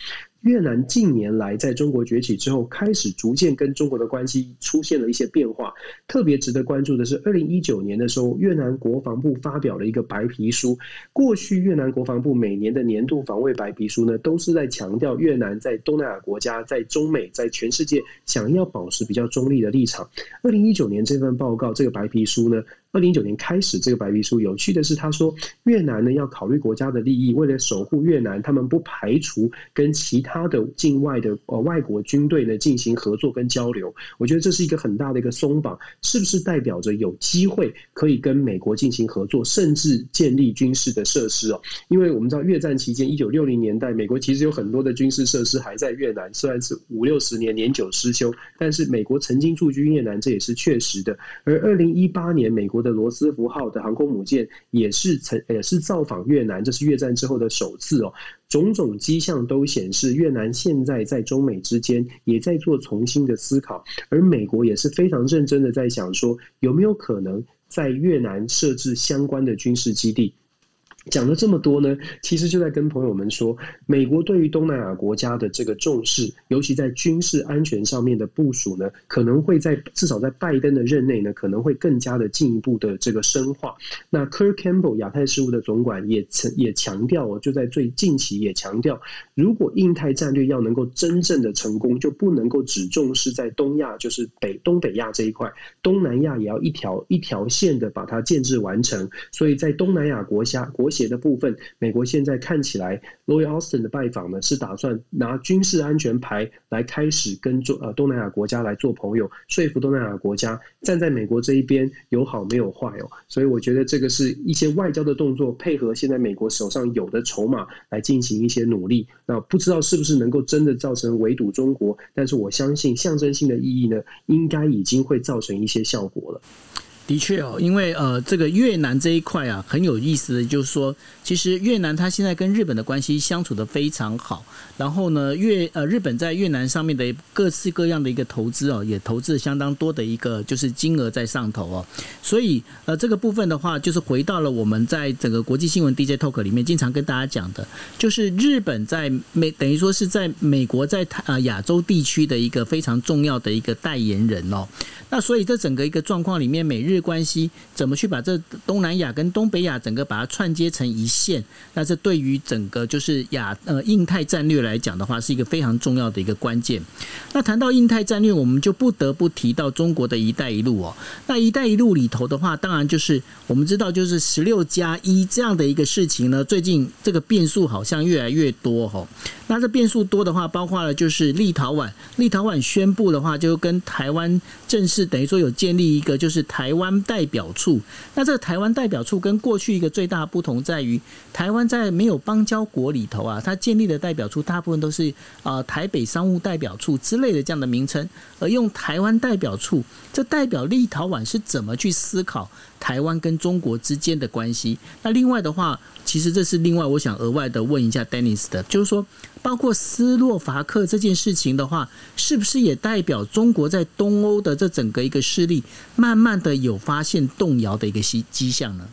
越南近年来在中国崛起之后，开始逐渐跟中国的关系出现了一些变化。特别值得关注的是，二零一九年的时候，越南国防部发表了一个白皮书。过去越南国防部每年的年度防卫白皮书呢，都是在强调越南在东南亚国家、在中美、在全世界想要保持比较中立的立场。二零一九年这份报告，这个白皮书呢，二零一九年开始这个白皮书，有趣的是，他说越南呢要考虑国家的利益，为了守护越南，他们不排除跟其他。的境外的呃外国军队呢进行合作跟交流，我觉得这是一个很大的一个松绑，是不是代表着有机会可以跟美国进行合作，甚至建立军事的设施哦？因为我们知道越战期间，一九六零年代，美国其实有很多的军事设施还在越南，虽然是五六十年年久失修，但是美国曾经驻军越南，这也是确实的。而二零一八年，美国的罗斯福号的航空母舰也是曾也是造访越南，这是越战之后的首次哦。种种迹象都显示，越南现在在中美之间也在做重新的思考，而美国也是非常认真的在想说，有没有可能在越南设置相关的军事基地。讲了这么多呢，其实就在跟朋友们说，美国对于东南亚国家的这个重视，尤其在军事安全上面的部署呢，可能会在至少在拜登的任内呢，可能会更加的进一步的这个深化。那 Kirk Campbell 亚太事务的总管也曾也强调哦，就在最近期也强调，如果印太战略要能够真正的成功，就不能够只重视在东亚，就是北东北亚这一块，东南亚也要一条一条线的把它建制完成。所以在东南亚国家国协的部分，美国现在看起来，Lloyd Austin 的拜访呢，是打算拿军事安全牌来开始跟中呃东南亚国家来做朋友，说服东南亚国家站在美国这一边，有好没有坏哦。所以我觉得这个是一些外交的动作，配合现在美国手上有的筹码来进行一些努力。那不知道是不是能够真的造成围堵中国，但是我相信象征性的意义呢，应该已经会造成一些效果了。的确哦，因为呃，这个越南这一块啊，很有意思的，就是说，其实越南它现在跟日本的关系相处的非常好。然后呢，越呃，日本在越南上面的各式各样的一个投资哦，也投资相当多的一个就是金额在上头哦。所以呃，这个部分的话，就是回到了我们在整个国际新闻 DJ Talk 里面经常跟大家讲的，就是日本在美等于说是在美国在呃亚洲地区的一个非常重要的一个代言人哦。那所以这整个一个状况里面，美日关系怎么去把这东南亚跟东北亚整个把它串接成一线？那这对于整个就是亚呃印太战略来讲的话，是一个非常重要的一个关键。那谈到印太战略，我们就不得不提到中国的一带一路哦。那一带一路里头的话，当然就是我们知道，就是十六加一这样的一个事情呢，最近这个变数好像越来越多哈。那这变数多的话，包括了就是立陶宛，立陶宛宣布的话，就跟台湾正式等于说有建立一个就是台湾湾代表处。那这个台湾代表处跟过去一个最大不同在于，台湾在没有邦交国里头啊，它建立的代表处大部分都是啊台北商务代表处之类的这样的名称，而用台湾代表处，这代表立陶宛是怎么去思考台湾跟中国之间的关系。那另外的话，其实这是另外我想额外的问一下 Dennis 的，就是说。包括斯洛伐克这件事情的话，是不是也代表中国在东欧的这整个一个势力，慢慢的有发现动摇的一个西迹象呢？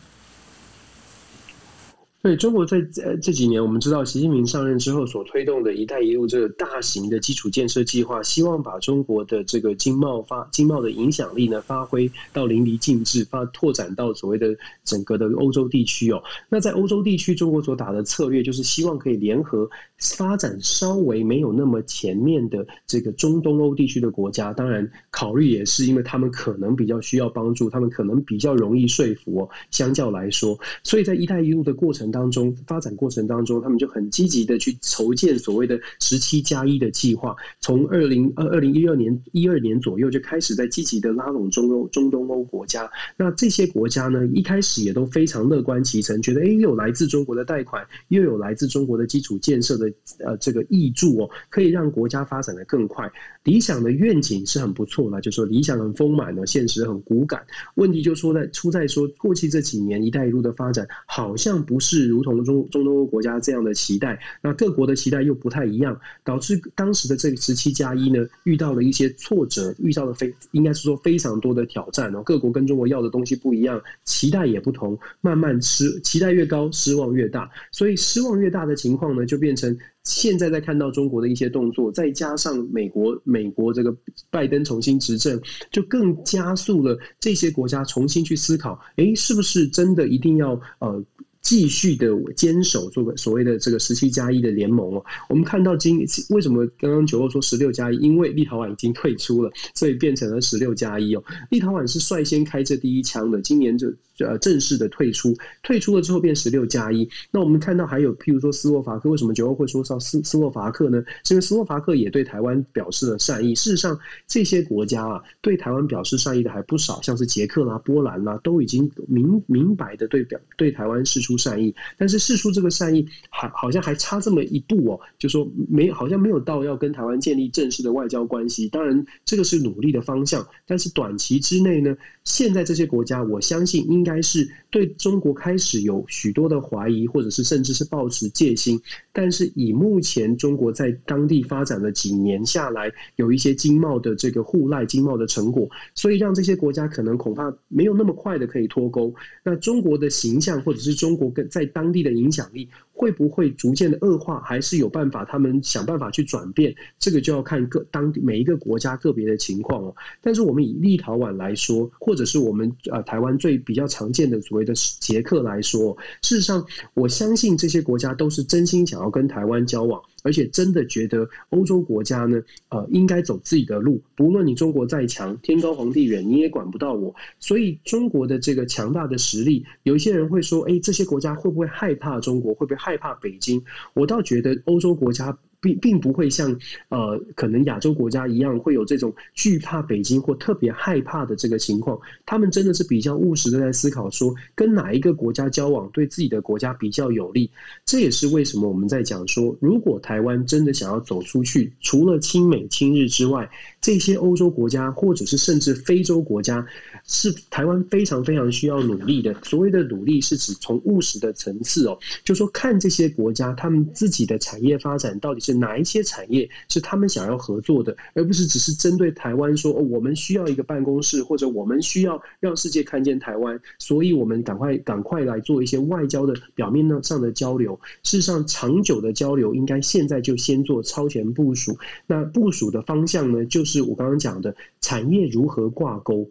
对，中国在呃这几年，我们知道习近平上任之后所推动的一带一路这个大型的基础建设计划，希望把中国的这个经贸发经贸的影响力呢发挥到淋漓尽致，发拓展到所谓的整个的欧洲地区哦。那在欧洲地区，中国所打的策略就是希望可以联合发展稍微没有那么前面的这个中东欧地区的国家，当然考虑也是因为他们可能比较需要帮助，他们可能比较容易说服哦。相较来说，所以在一带一路的过程当中，发展过程当中，他们就很积极的去筹建所谓的十七加一的计划，从二零二二零一二年一二年左右就开始在积极的拉拢中欧中东欧国家。那这些国家呢，一开始也都非常乐观其成，觉得哎，又有来自中国的贷款，又有来自中国的基础建设的呃这个益助哦，可以让国家发展的更快。理想的愿景是很不错的，就说理想很丰满的，现实很骨感。问题就说在出在说过去这几年一带一路的发展好像不是如同中中东欧国家这样的期待，那各国的期待又不太一样，导致当时的这个十七加一呢遇到了一些挫折，遇到了非应该是说非常多的挑战哦。各国跟中国要的东西不一样，期待也不同，慢慢失期待越高，失望越大，所以失望越大的情况呢，就变成。现在在看到中国的一些动作，再加上美国美国这个拜登重新执政，就更加速了这些国家重新去思考：诶，是不是真的一定要呃？继续的坚守这个所谓的这个十七加一的联盟哦，我们看到今为什么刚刚九欧说十六加一？因为立陶宛已经退出了，所以变成了十六加一哦。立陶宛是率先开这第一枪的，今年就呃正式的退出，退出了之后变十六加一。那我们看到还有譬如说斯洛伐克，为什么九欧会说到斯斯洛伐克呢？是因为斯洛伐克也对台湾表示了善意。事实上，这些国家啊对台湾表示善意的还不少，像是捷克啦、波兰啦，都已经明明白的对表对台湾释出。善意，但是释出这个善意还好像还差这么一步哦，就说没好像没有到要跟台湾建立正式的外交关系。当然，这个是努力的方向，但是短期之内呢，现在这些国家我相信应该该是对中国开始有许多的怀疑，或者是甚至是抱持戒心。但是以目前中国在当地发展的几年下来，有一些经贸的这个互赖、经贸的成果，所以让这些国家可能恐怕没有那么快的可以脱钩。那中国的形象，或者是中国跟在当地的影响力，会不会逐渐的恶化，还是有办法他们想办法去转变？这个就要看各当地每一个国家个别的情况哦。但是我们以立陶宛来说，或者是我们呃台湾最比较常见的所谓的捷克来说，事实上我相信这些国家都是真心想要跟台湾交往，而且真的觉得欧洲国家呢，呃，应该走自己的路。不论你中国再强，天高皇帝远，你也管不到我。所以中国的这个强大的实力，有一些人会说，哎，这些国家会不会害怕中国？会不会害怕北京？我倒觉得欧洲国家。并并不会像呃，可能亚洲国家一样会有这种惧怕北京或特别害怕的这个情况。他们真的是比较务实的在思考说，跟哪一个国家交往对自己的国家比较有利。这也是为什么我们在讲说，如果台湾真的想要走出去，除了亲美亲日之外，这些欧洲国家或者是甚至非洲国家，是台湾非常非常需要努力的。所谓的努力，是指从务实的层次哦，就说看这些国家他们自己的产业发展到底是。哪一些产业是他们想要合作的，而不是只是针对台湾说，哦，我们需要一个办公室，或者我们需要让世界看见台湾，所以我们赶快赶快来做一些外交的表面上的交流。事实上，长久的交流应该现在就先做超前部署。那部署的方向呢，就是是我刚刚讲的产业如何挂钩。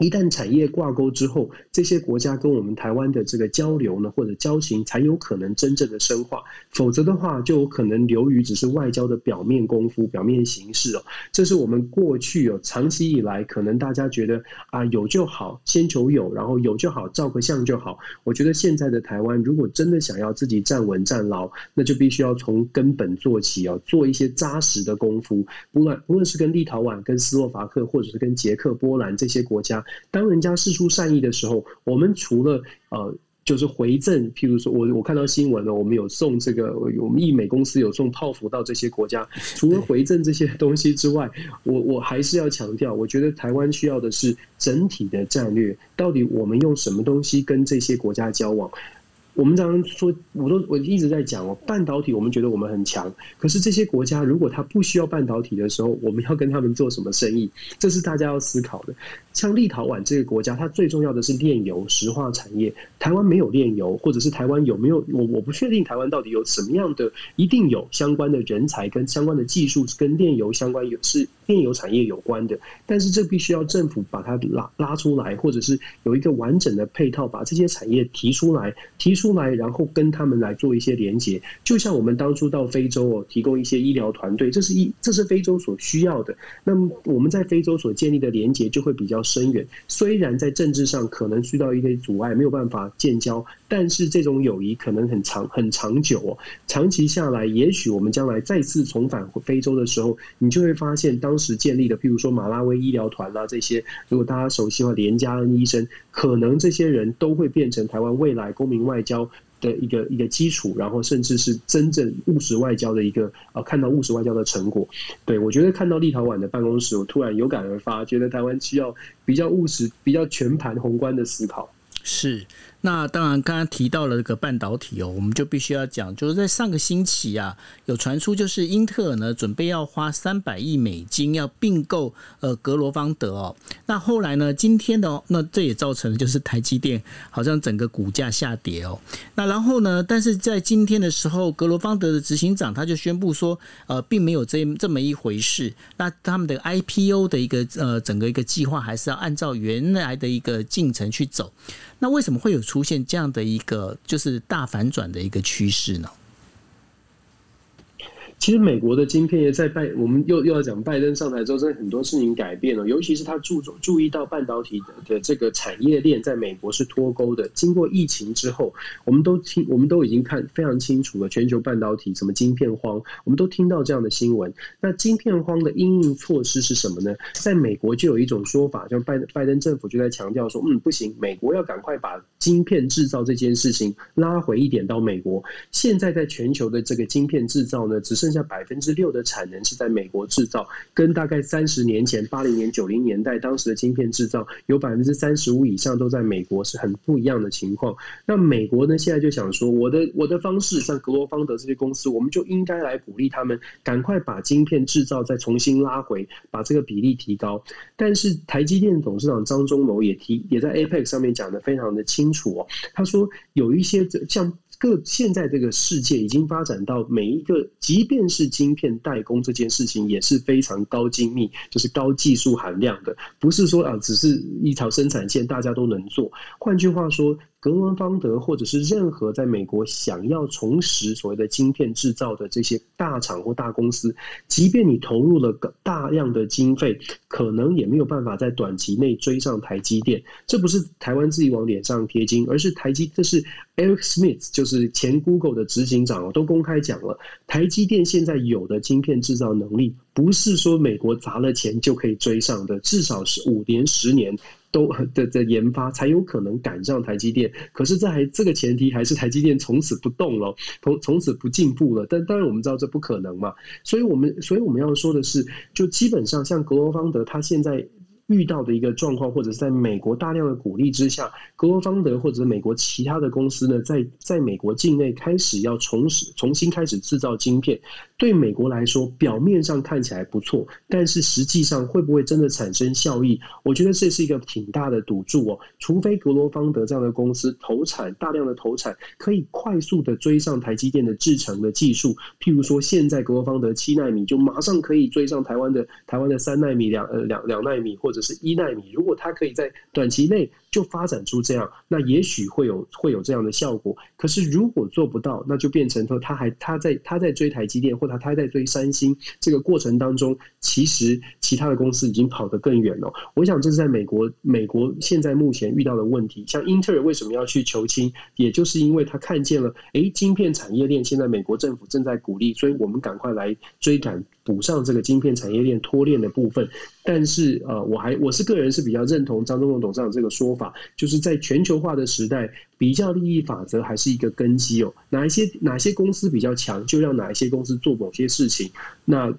一旦产业挂钩之后，这些国家跟我们台湾的这个交流呢，或者交情，才有可能真正的深化。否则的话，就有可能流于只是外交的表面功夫、表面形式哦。这是我们过去哦，长期以来可能大家觉得啊，有就好，先求有，然后有就好，照个相就好。我觉得现在的台湾，如果真的想要自己站稳站牢，那就必须要从根本做起哦，做一些扎实的功夫。不论不论是跟立陶宛、跟斯洛伐克，或者是跟捷克、波兰这些国家。当人家释出善意的时候，我们除了呃，就是回赠，譬如说我我看到新闻了，我们有送这个，我们易美公司有送泡芙到这些国家。除了回赠这些东西之外，我我还是要强调，我觉得台湾需要的是整体的战略，到底我们用什么东西跟这些国家交往？我们常常说，我都我一直在讲哦，半导体我们觉得我们很强，可是这些国家如果他不需要半导体的时候，我们要跟他们做什么生意？这是大家要思考的。像立陶宛这个国家，它最重要的是炼油石化产业。台湾没有炼油，或者是台湾有没有？我我不确定台湾到底有什么样的，一定有相关的人才跟相关的技术，跟炼油相关有是炼油产业有关的。但是这必须要政府把它拉拉出来，或者是有一个完整的配套，把这些产业提出来，提出出来，然后跟他们来做一些连接。就像我们当初到非洲哦，提供一些医疗团队，这是一这是非洲所需要的。那么我们在非洲所建立的连接就会比较深远，虽然在政治上可能遇到一些阻碍，没有办法建交，但是这种友谊可能很长很长久哦。长期下来，也许我们将来再次重返非洲的时候，你就会发现当时建立的，譬如说马拉威医疗团啊这些，如果大家熟悉的话，连加恩医生，可能这些人都会变成台湾未来公民外交的一个一个基础，然后甚至是真正务实外交的一个呃，看到务实外交的成果。对，我觉得看到立陶宛的办公室，我突然有感而发，觉得台湾需要比较务实、比较全盘宏观的思考。是。那当然，刚刚提到了这个半导体哦，我们就必须要讲，就是在上个星期啊，有传出就是英特尔呢准备要花三百亿美金要并购呃格罗方德哦。那后来呢，今天的那这也造成了就是台积电好像整个股价下跌哦。那然后呢，但是在今天的时候，格罗方德的执行长他就宣布说，呃，并没有这这么一回事。那他们的 IPO 的一个呃整个一个计划还是要按照原来的一个进程去走。那为什么会有出现这样的一个就是大反转的一个趋势呢？其实美国的晶片业在拜，我们又又要讲拜登上台之后，真的很多事情改变了。尤其是他注重注意到半导体的的这个产业链在美国是脱钩的。经过疫情之后，我们都听，我们都已经看非常清楚了，全球半导体什么晶片荒，我们都听到这样的新闻。那晶片荒的因应措施是什么呢？在美国就有一种说法，就拜拜登政府就在强调说，嗯，不行，美国要赶快把晶片制造这件事情拉回一点到美国。现在在全球的这个晶片制造呢，只是剩下百分之六的产能是在美国制造，跟大概三十年前八零年九零年代当时的晶片制造有百分之三十五以上都在美国，是很不一样的情况。那美国呢，现在就想说，我的我的方式，像格罗方德这些公司，我们就应该来鼓励他们赶快把晶片制造再重新拉回，把这个比例提高。但是台积电董事长张忠谋也提，也在 APEC 上面讲得非常的清楚哦，他说有一些像。各现在这个世界已经发展到每一个，即便是晶片代工这件事情也是非常高精密，就是高技术含量的，不是说啊，只是一条生产线大家都能做。换句话说。格罗方德或者是任何在美国想要重拾所谓的晶片制造的这些大厂或大公司，即便你投入了大量的经费，可能也没有办法在短期内追上台积电。这不是台湾自己往脸上贴金，而是台积，这是 Eric Smith，就是前 Google 的执行长，都公开讲了，台积电现在有的晶片制造能力，不是说美国砸了钱就可以追上的，至少是五年、十年。都 的在研发才有可能赶上台积电，可是在这个前提还是台积电从此不动了，从从此不进步了。但当然我们知道这不可能嘛，所以我们所以我们要说的是，就基本上像格罗方德他现在。遇到的一个状况，或者是在美国大量的鼓励之下，格罗方德或者美国其他的公司呢，在在美国境内开始要重始重新开始制造晶片，对美国来说，表面上看起来不错，但是实际上会不会真的产生效益？我觉得这是一个挺大的赌注哦。除非格罗方德这样的公司投产大量的投产，可以快速的追上台积电的制程的技术，譬如说现在格罗方德七纳米就马上可以追上台湾的台湾的三纳米两呃两两纳米或者。是一奈米，如果它可以在短期内就发展出这样，那也许会有会有这样的效果。可是如果做不到，那就变成说他还他在他在追台积电，或者他在追三星，这个过程当中，其实其他的公司已经跑得更远了。我想这是在美国美国现在目前遇到的问题。像英特尔为什么要去求亲，也就是因为他看见了，哎，晶片产业链现在美国政府正在鼓励，所以我们赶快来追赶补上这个晶片产业链脱链的部分。但是呃，我还我是个人是比较认同张忠谋董事长这个说法，就是在全球化的时代，比较利益法则还是一个根基哦。哪一些哪些公司比较强，就让哪一些公司做某些事情。那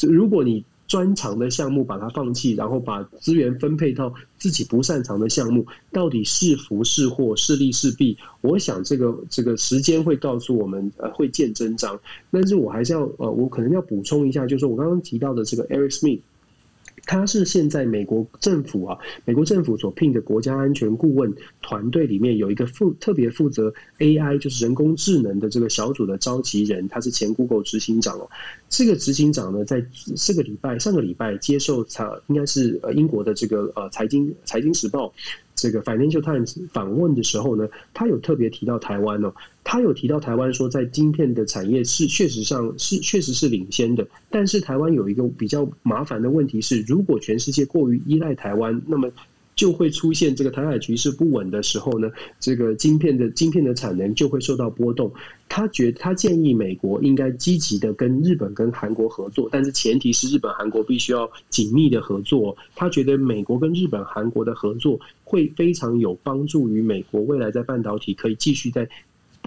如果你专长的项目把它放弃，然后把资源分配到自己不擅长的项目，到底是福是祸，是利是弊？我想这个这个时间会告诉我们，呃，会见真章。但是我还是要呃，我可能要补充一下，就是我刚刚提到的这个 erics me。他是现在美国政府啊，美国政府所聘的国家安全顾问团队里面有一个负特别负责 AI，就是人工智能的这个小组的召集人，他是前 Google 执行长哦。这个执行长呢，在这个礼拜、上个礼拜接受采，应该是呃英国的这个呃财经财经时报。这个 Financial Times 访问的时候呢，他有特别提到台湾哦，他有提到台湾说，在晶片的产业是确实上是确实是领先的，但是台湾有一个比较麻烦的问题是，如果全世界过于依赖台湾，那么。就会出现这个台海局势不稳的时候呢，这个晶片的晶片的产能就会受到波动。他觉他建议美国应该积极的跟日本跟韩国合作，但是前提是日本韩国必须要紧密的合作。他觉得美国跟日本韩国的合作会非常有帮助于美国未来在半导体可以继续在。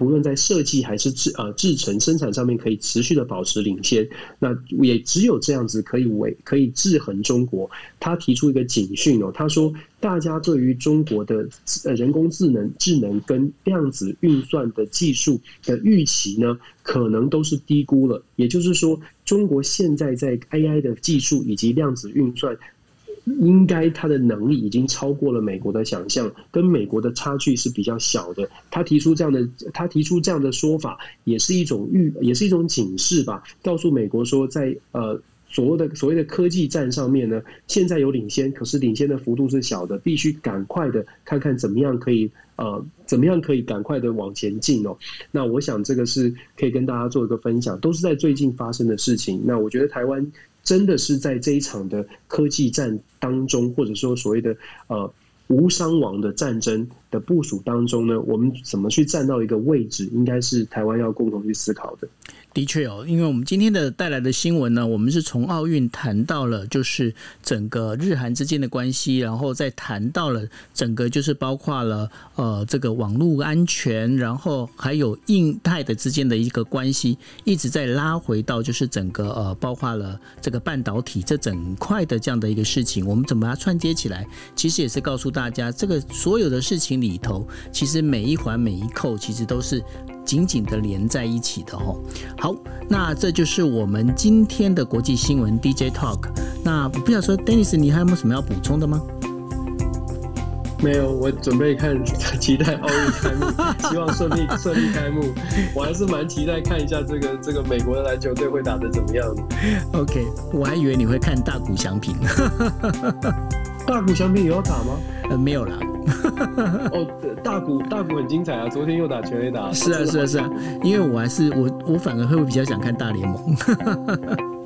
不论在设计还是制呃制程生产上面，可以持续的保持领先，那也只有这样子可以为可以制衡中国。他提出一个警讯哦，他说大家对于中国的呃人工智能智能跟量子运算的技术的预期呢，可能都是低估了。也就是说，中国现在在 AI 的技术以及量子运算。应该他的能力已经超过了美国的想象，跟美国的差距是比较小的。他提出这样的，他提出这样的说法，也是一种预，也是一种警示吧，告诉美国说在，呃所谓的所谓的科技战上面呢，现在有领先，可是领先的幅度是小的，必须赶快的看看怎么样可以呃怎么样可以赶快的往前进哦。那我想这个是可以跟大家做一个分享，都是在最近发生的事情。那我觉得台湾。真的是在这一场的科技战当中，或者说所谓的呃无伤亡的战争，的部署当中呢，我们怎么去站到一个位置，应该是台湾要共同去思考的。的确哦，因为我们今天的带来的新闻呢，我们是从奥运谈到了就是整个日韩之间的关系，然后再谈到了整个就是包括了呃这个网络安全，然后还有印太的之间的一个关系，一直在拉回到就是整个呃包括了这个半导体这整块的这样的一个事情，我们怎么把它串接起来？其实也是告诉大家，这个所有的事情里头，其实每一环每一扣，其实都是。紧紧的连在一起的哦，好，那这就是我们今天的国际新闻 DJ Talk。那我不想说，Dennis，你还有没有什么要补充的吗？没有，我准备看，期待奥运开幕，希望顺利顺利开幕。我还是蛮期待看一下这个这个美国的篮球队会打得怎么样。OK，我还以为你会看大谷翔平。大谷翔平也要打吗？呃，没有啦。哦，大谷大谷很精彩啊！昨天又打全垒打。是啊，是啊，是啊。因为我还是我我反而会比较想看大联盟。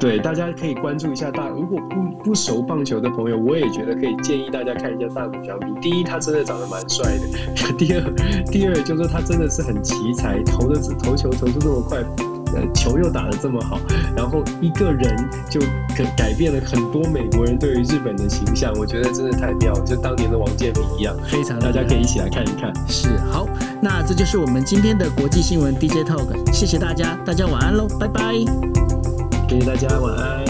对，大家可以关注一下大。如果不不熟棒球的朋友，我也觉得可以建议大家看一下大谷翔平。第一，他真的长得蛮帅的；第二，第二就是他真的是很奇才，投的投球投出这么快，呃，球又打得这么好，然后一个人就可改变了很多美国人对于日本的形象。我觉得真的太妙了，就当年的王建民一样，非常大家可以一起来看一看。是，好，那这就是我们今天的国际新闻 DJ Talk，谢谢大家，大家晚安喽，拜拜。谢谢大家，晚安。